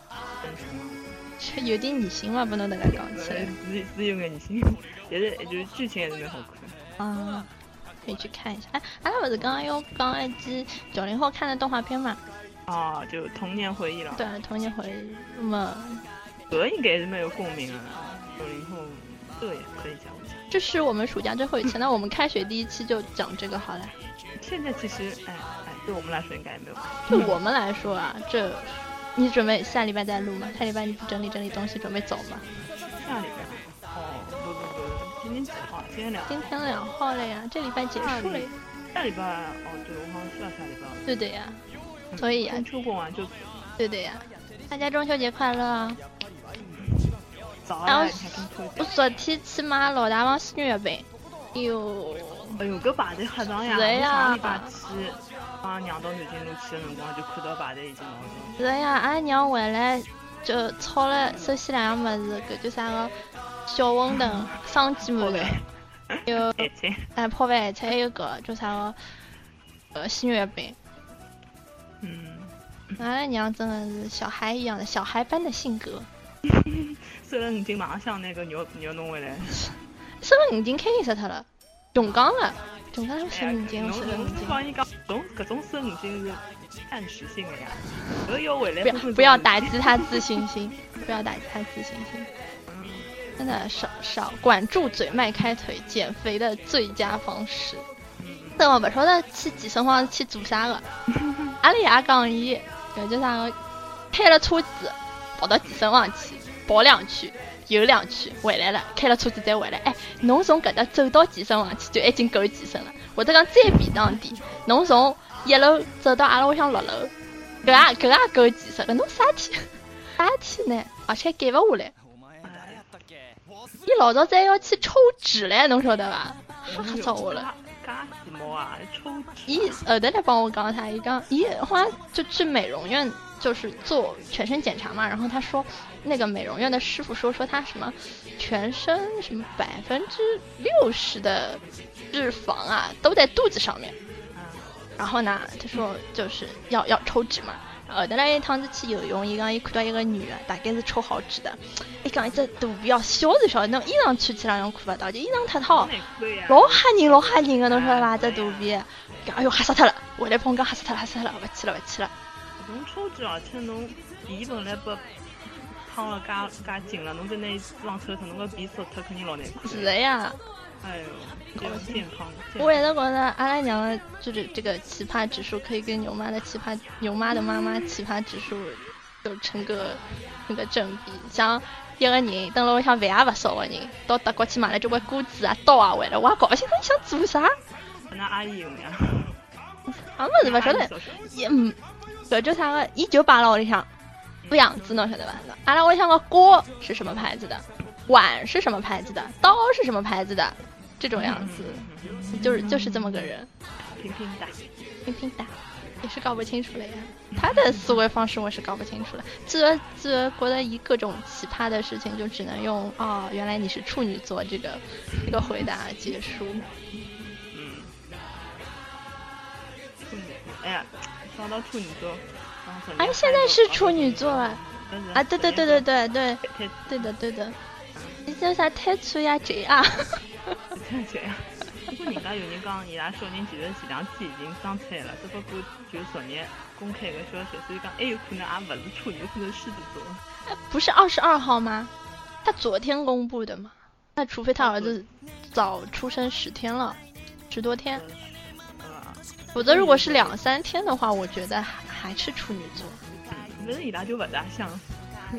有点恶心嘛，不能那个讲起来。是是有点恶心，但是就是剧情还是蛮好看。啊，可以去看一下。哎，阿拉不是刚刚又讲一集九零后看的动画片嘛？哦，就童年回忆了。对，童年回忆。那么，这应该是蛮有共鸣啊。九零后，这也可以讲一讲。这是我们暑假最后一期，那我们开学第一期就讲这个好了。现在其实，哎哎，对我们来说应该也没有。对我们来说啊，这。你准备下礼拜再录吗？下礼拜你不整理整理东西，准备走吗？下礼拜？哦，不不不，今天几号？今天两。今天两号了呀，这礼拜结束了。下礼拜？哦，对，我好像是要下礼拜。对的呀，所以呀。出过完就。对的呀，大家中秋节快乐啊。然后我昨天去买老大王鲜月饼，哎呦，哎呦，搿排队黑长呀！上礼拜去。啊，娘到南京路去的辰光就看到排队已经老长。是呀，俺娘回来就炒了首先两样么子，搿叫啥个小馄饨、生鸡馒头，有 哎泡饭菜，还有个叫啥个呃鲜月饼。嗯，俺拉娘真的是小孩一样的小孩般的性格。收了五斤马上想那个肉肉弄回来。收了五斤开心死脱了，穷讲了。总算是五斤，是五斤。帮你讲，种各种生五斤是暂时性的呀，不要。不要不要打击他自信心，不要打击他自信心。真的少少管住嘴，迈开腿，减肥的最佳方式。但我不晓得去健身房去做啥个。阿拉爷讲伊，搿叫啥个？开了车子跑到健身房去跑两圈。游两圈回来了，开了车子再回来。哎，侬从搿搭走到健身房去就已经够健身了。或者讲再便当点，侬从一楼走到阿拉屋里向六楼，搿也搿也够健身了。侬啥天 啥天呢？而且减勿下来。伊老早再要去抽脂唻，侬晓得伐？吓死我了。伊后头来帮我讲啥，伊讲伊好像就去美容院，就是做全身检查嘛。然后他说。那个美容院的师傅说说他什么全身什么百分之六十的脂肪啊都在肚子上面，然后呢他说就是要要抽脂嘛，后头来一趟子去游泳，伊讲伊看到一个女的大概是抽好脂的，伊讲一只肚皮要小是小，那种衣裳穿起来侬看不到，就衣裳太套，老吓人老吓人的，侬晓得吧？这肚皮，哎呦吓死他了，回来碰讲吓死他了吓死他了，不去了不去了。侬抽脂而且侬皮本来不。胖了，加加紧了，侬在那往抽脱，侬个皮缩脱肯定老难看。是的呀。哎呦，要健康。我一直觉得阿拉娘的就是这个奇葩指数可以跟牛妈的奇葩牛妈的妈妈奇葩指数就成个那个正比。像一个人等了我想饭也勿少个人，到德国去买了交关锅子啊刀啊回来，我也搞不清楚你想做啥。那阿姨用呀。俺不是勿晓得，也嗯，搿叫啥个？伊就摆了屋里向。不样子，侬晓得吧？阿拉我想个锅是什么牌子的，碗是什么牌子的，刀是什么牌子的，这种样子，就是就是这么个人，平平打，平平打，也是搞不清楚了呀。他的思维方式我是搞不清楚了，这这觉得一各种奇葩的事情就只能用哦，原来你是处女座这个这个回答结束。嗯，处女，哎呀，说到处女座。哎，现在是处女座啊！啊，对对对对对对，对的对的。你叫啥？太粗呀，这啊！太这样。不过人家有人讲，伊拉小人其实前两天已经生出来了，只不过就昨日公开个消息，所以讲还有可能也不是处女，有可能狮子座。不是二十二号吗？他昨天公布的嘛？那除非他儿子早出生十天了，十多天。否则如果是两三天的话，我觉得还。还是处女座，反正伊拉就不大像，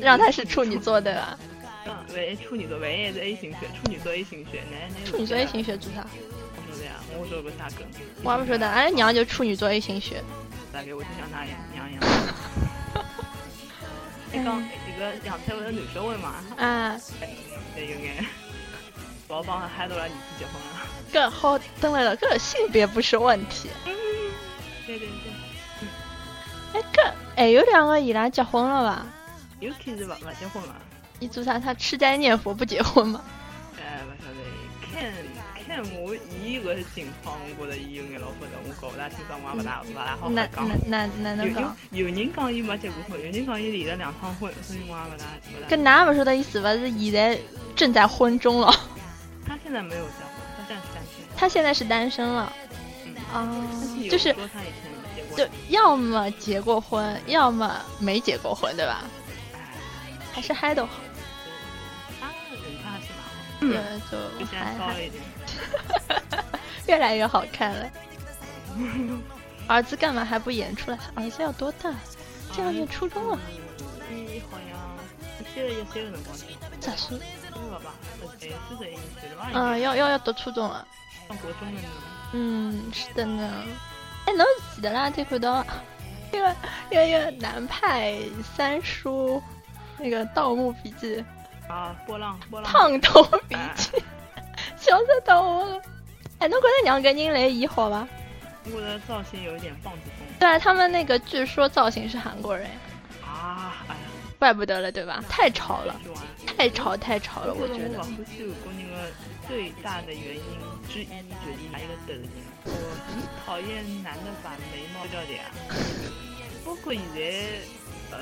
让他是处女座的啦。嗯，万一处女座，万一是 A 型血，处女座 A 型血，那那处女座 A 型血做啥？我说的呀，我说个啥梗？我也不晓得，俺娘就处女座 A 型血。大概我就像他一样，娘一样。一讲一个杨采雯的男小孩嘛，啊，哎，有眼，老帮他喊到了儿子结婚了。搿好等来了，搿性别不是问题。对对对，还有两个伊拉结婚了吧？有开始勿勿结婚了。伊做啥？他吃斋念佛不结婚吗？哎，勿晓得，看看我伊搿情况，我觉着伊有眼老复杂，我搞勿大清爽，我也勿大勿大好讲。哪哪哪能有有讲？有人讲伊没结过婚，有人讲伊离了两趟婚，所以我也勿大勿大。搿㑚勿晓得伊是勿是现在正在婚中了？他现在没有结婚，他暂时单身。他现在是单身了。嗯，哦就是。就要么结过婚，要么没结过婚，对吧？哎，还是嗨都好，他人他还是蛮好，对，嗯就。越来越好看了。儿子干嘛还不演出来？他儿子要多大？这样念初中了，伊好像三十一岁的辰光结婚，咋是？对了吧？十岁四十一岁了吧？嗯，要要要读初中了。上国中了呢。嗯，是的呢。哎，能记得啦？就看到那个那个那个南派三叔，那个《盗墓笔记啊，波浪波》浪。烫头笔记，笑死到我了。哎，侬觉得两个人来演好吧？我的造型有一点棒子风对啊，他们那个据说造型是韩国人，啊！哎呀，怪不得了，对吧？太潮了，太潮太潮了，我觉得最大的原因之一，就是拿一个抖音。我很讨厌男的把眉毛掉的呀，包括现在呃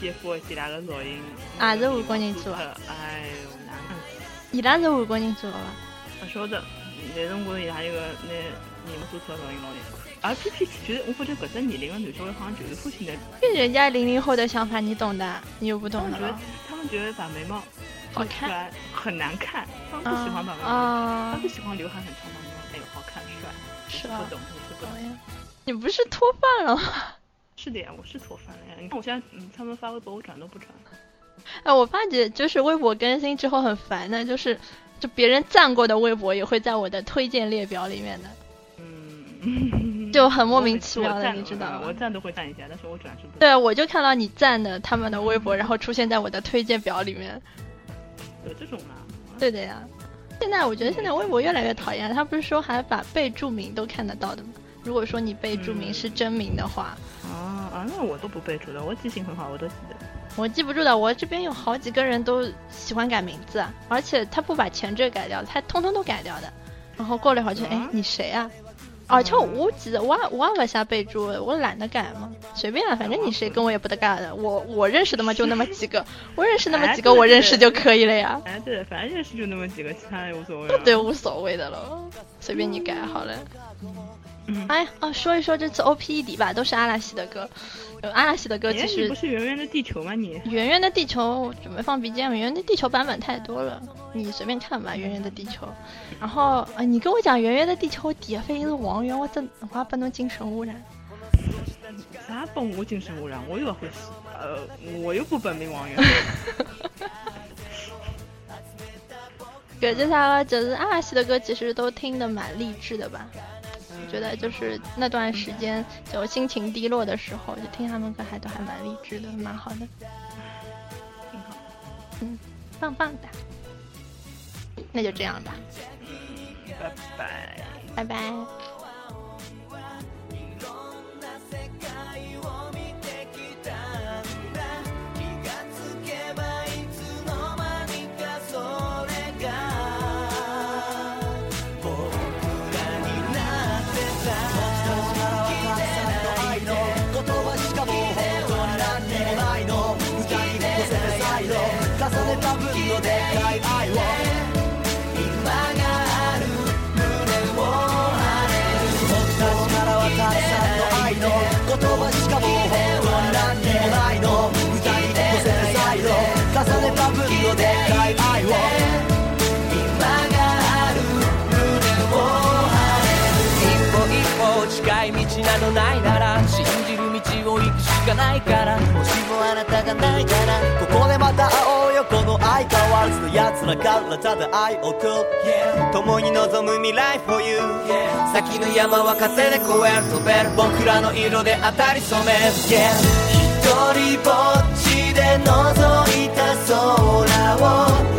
姐夫伊拉个造型，也是韩国人做的哎呦，难看死！伊拉是韩国人做的吧？不晓得，但是我觉得伊拉一个那人物做出来造型老难看。而偏偏就是我发觉搿只年龄的男小孩好像就是父亲的，跟人家零零后的想法你懂的，你又不懂的了。他们觉得把眉毛好看很难看，他们不喜欢把眉毛，啊他，不喜欢刘海很长的眉毛，哎呦好看帅。是吧不？懂，我是不懂。你不是脱发了吗？是的呀，我是脱发了呀。你看我现在，嗯，他们发微博我转都不转。哎，我发觉就是微博更新之后很烦的，就是就别人赞过的微博也会在我的推荐列表里面的，嗯，就很莫名其妙的，你知道吗？我赞都会赞一下，但是我转是不。对，我就看到你赞的他们的微博，然后出现在我的推荐表里面。有这种吗。对的呀。现在我觉得现在微博越来越讨厌了，他不是说还把备注名都看得到的吗？如果说你备注名是真名的话，啊啊，那我都不备注的，我记性很好，我都记得。我记不住的。我这边有好几个人都喜欢改名字，啊，而且他不把前缀改掉，他通通都改掉的。然后过了一会儿就，哎啊，你谁啊？而且我记得我也我也不下备注，我懒得改嘛，随便啊，反正你谁跟我也不得干的。我我认识的嘛就那么几个，我认识那么几个，我认识就可以了呀。哎，对，反正认识就那么几个，其他的也无所谓。对，，无所谓的了，随便你改好了。嗯。哎啊，说一说这次 O P E D 吧，都是阿拉西的歌。呃，阿拉西的歌其实不是圆圆的地球吗？你《圆圆的地球》准备放 BGM，《圆圆的地球》版本太多了，你随便看吧，《圆圆的地球》。然后啊、呃你跟我讲《圆圆的地球》底下飞是王源，我真我还不能精神污染。啥帮我精神污染？我又不欢喜，呃，我又不本命王源。搿就啥个，就是阿拉西的歌，其实都听得蛮励志的吧。我觉得就是那段时间就心情低落的时候，就听他们歌还都还蛮励志的，蛮好的，挺好。嗯棒棒的。那就这样吧，拜拜。拜拜。重ねた分のでかい愛を今がある胸を張れる僕たちからはたくさんの。愛の言葉しかもう本当にもないの歌に乗せるサイド重ねた分のでかい愛を今がある胸を張れる一歩一歩近い道などないなら信じる道を行くしかないからもしもあなたがないからここでまた会おうこの相変わらずのやつらからただ愛を送る、共に望む未来 for you、先の山は風で越える飛べる僕らの色で当たり染める、yeah、一人ぼっちで覗いた空を。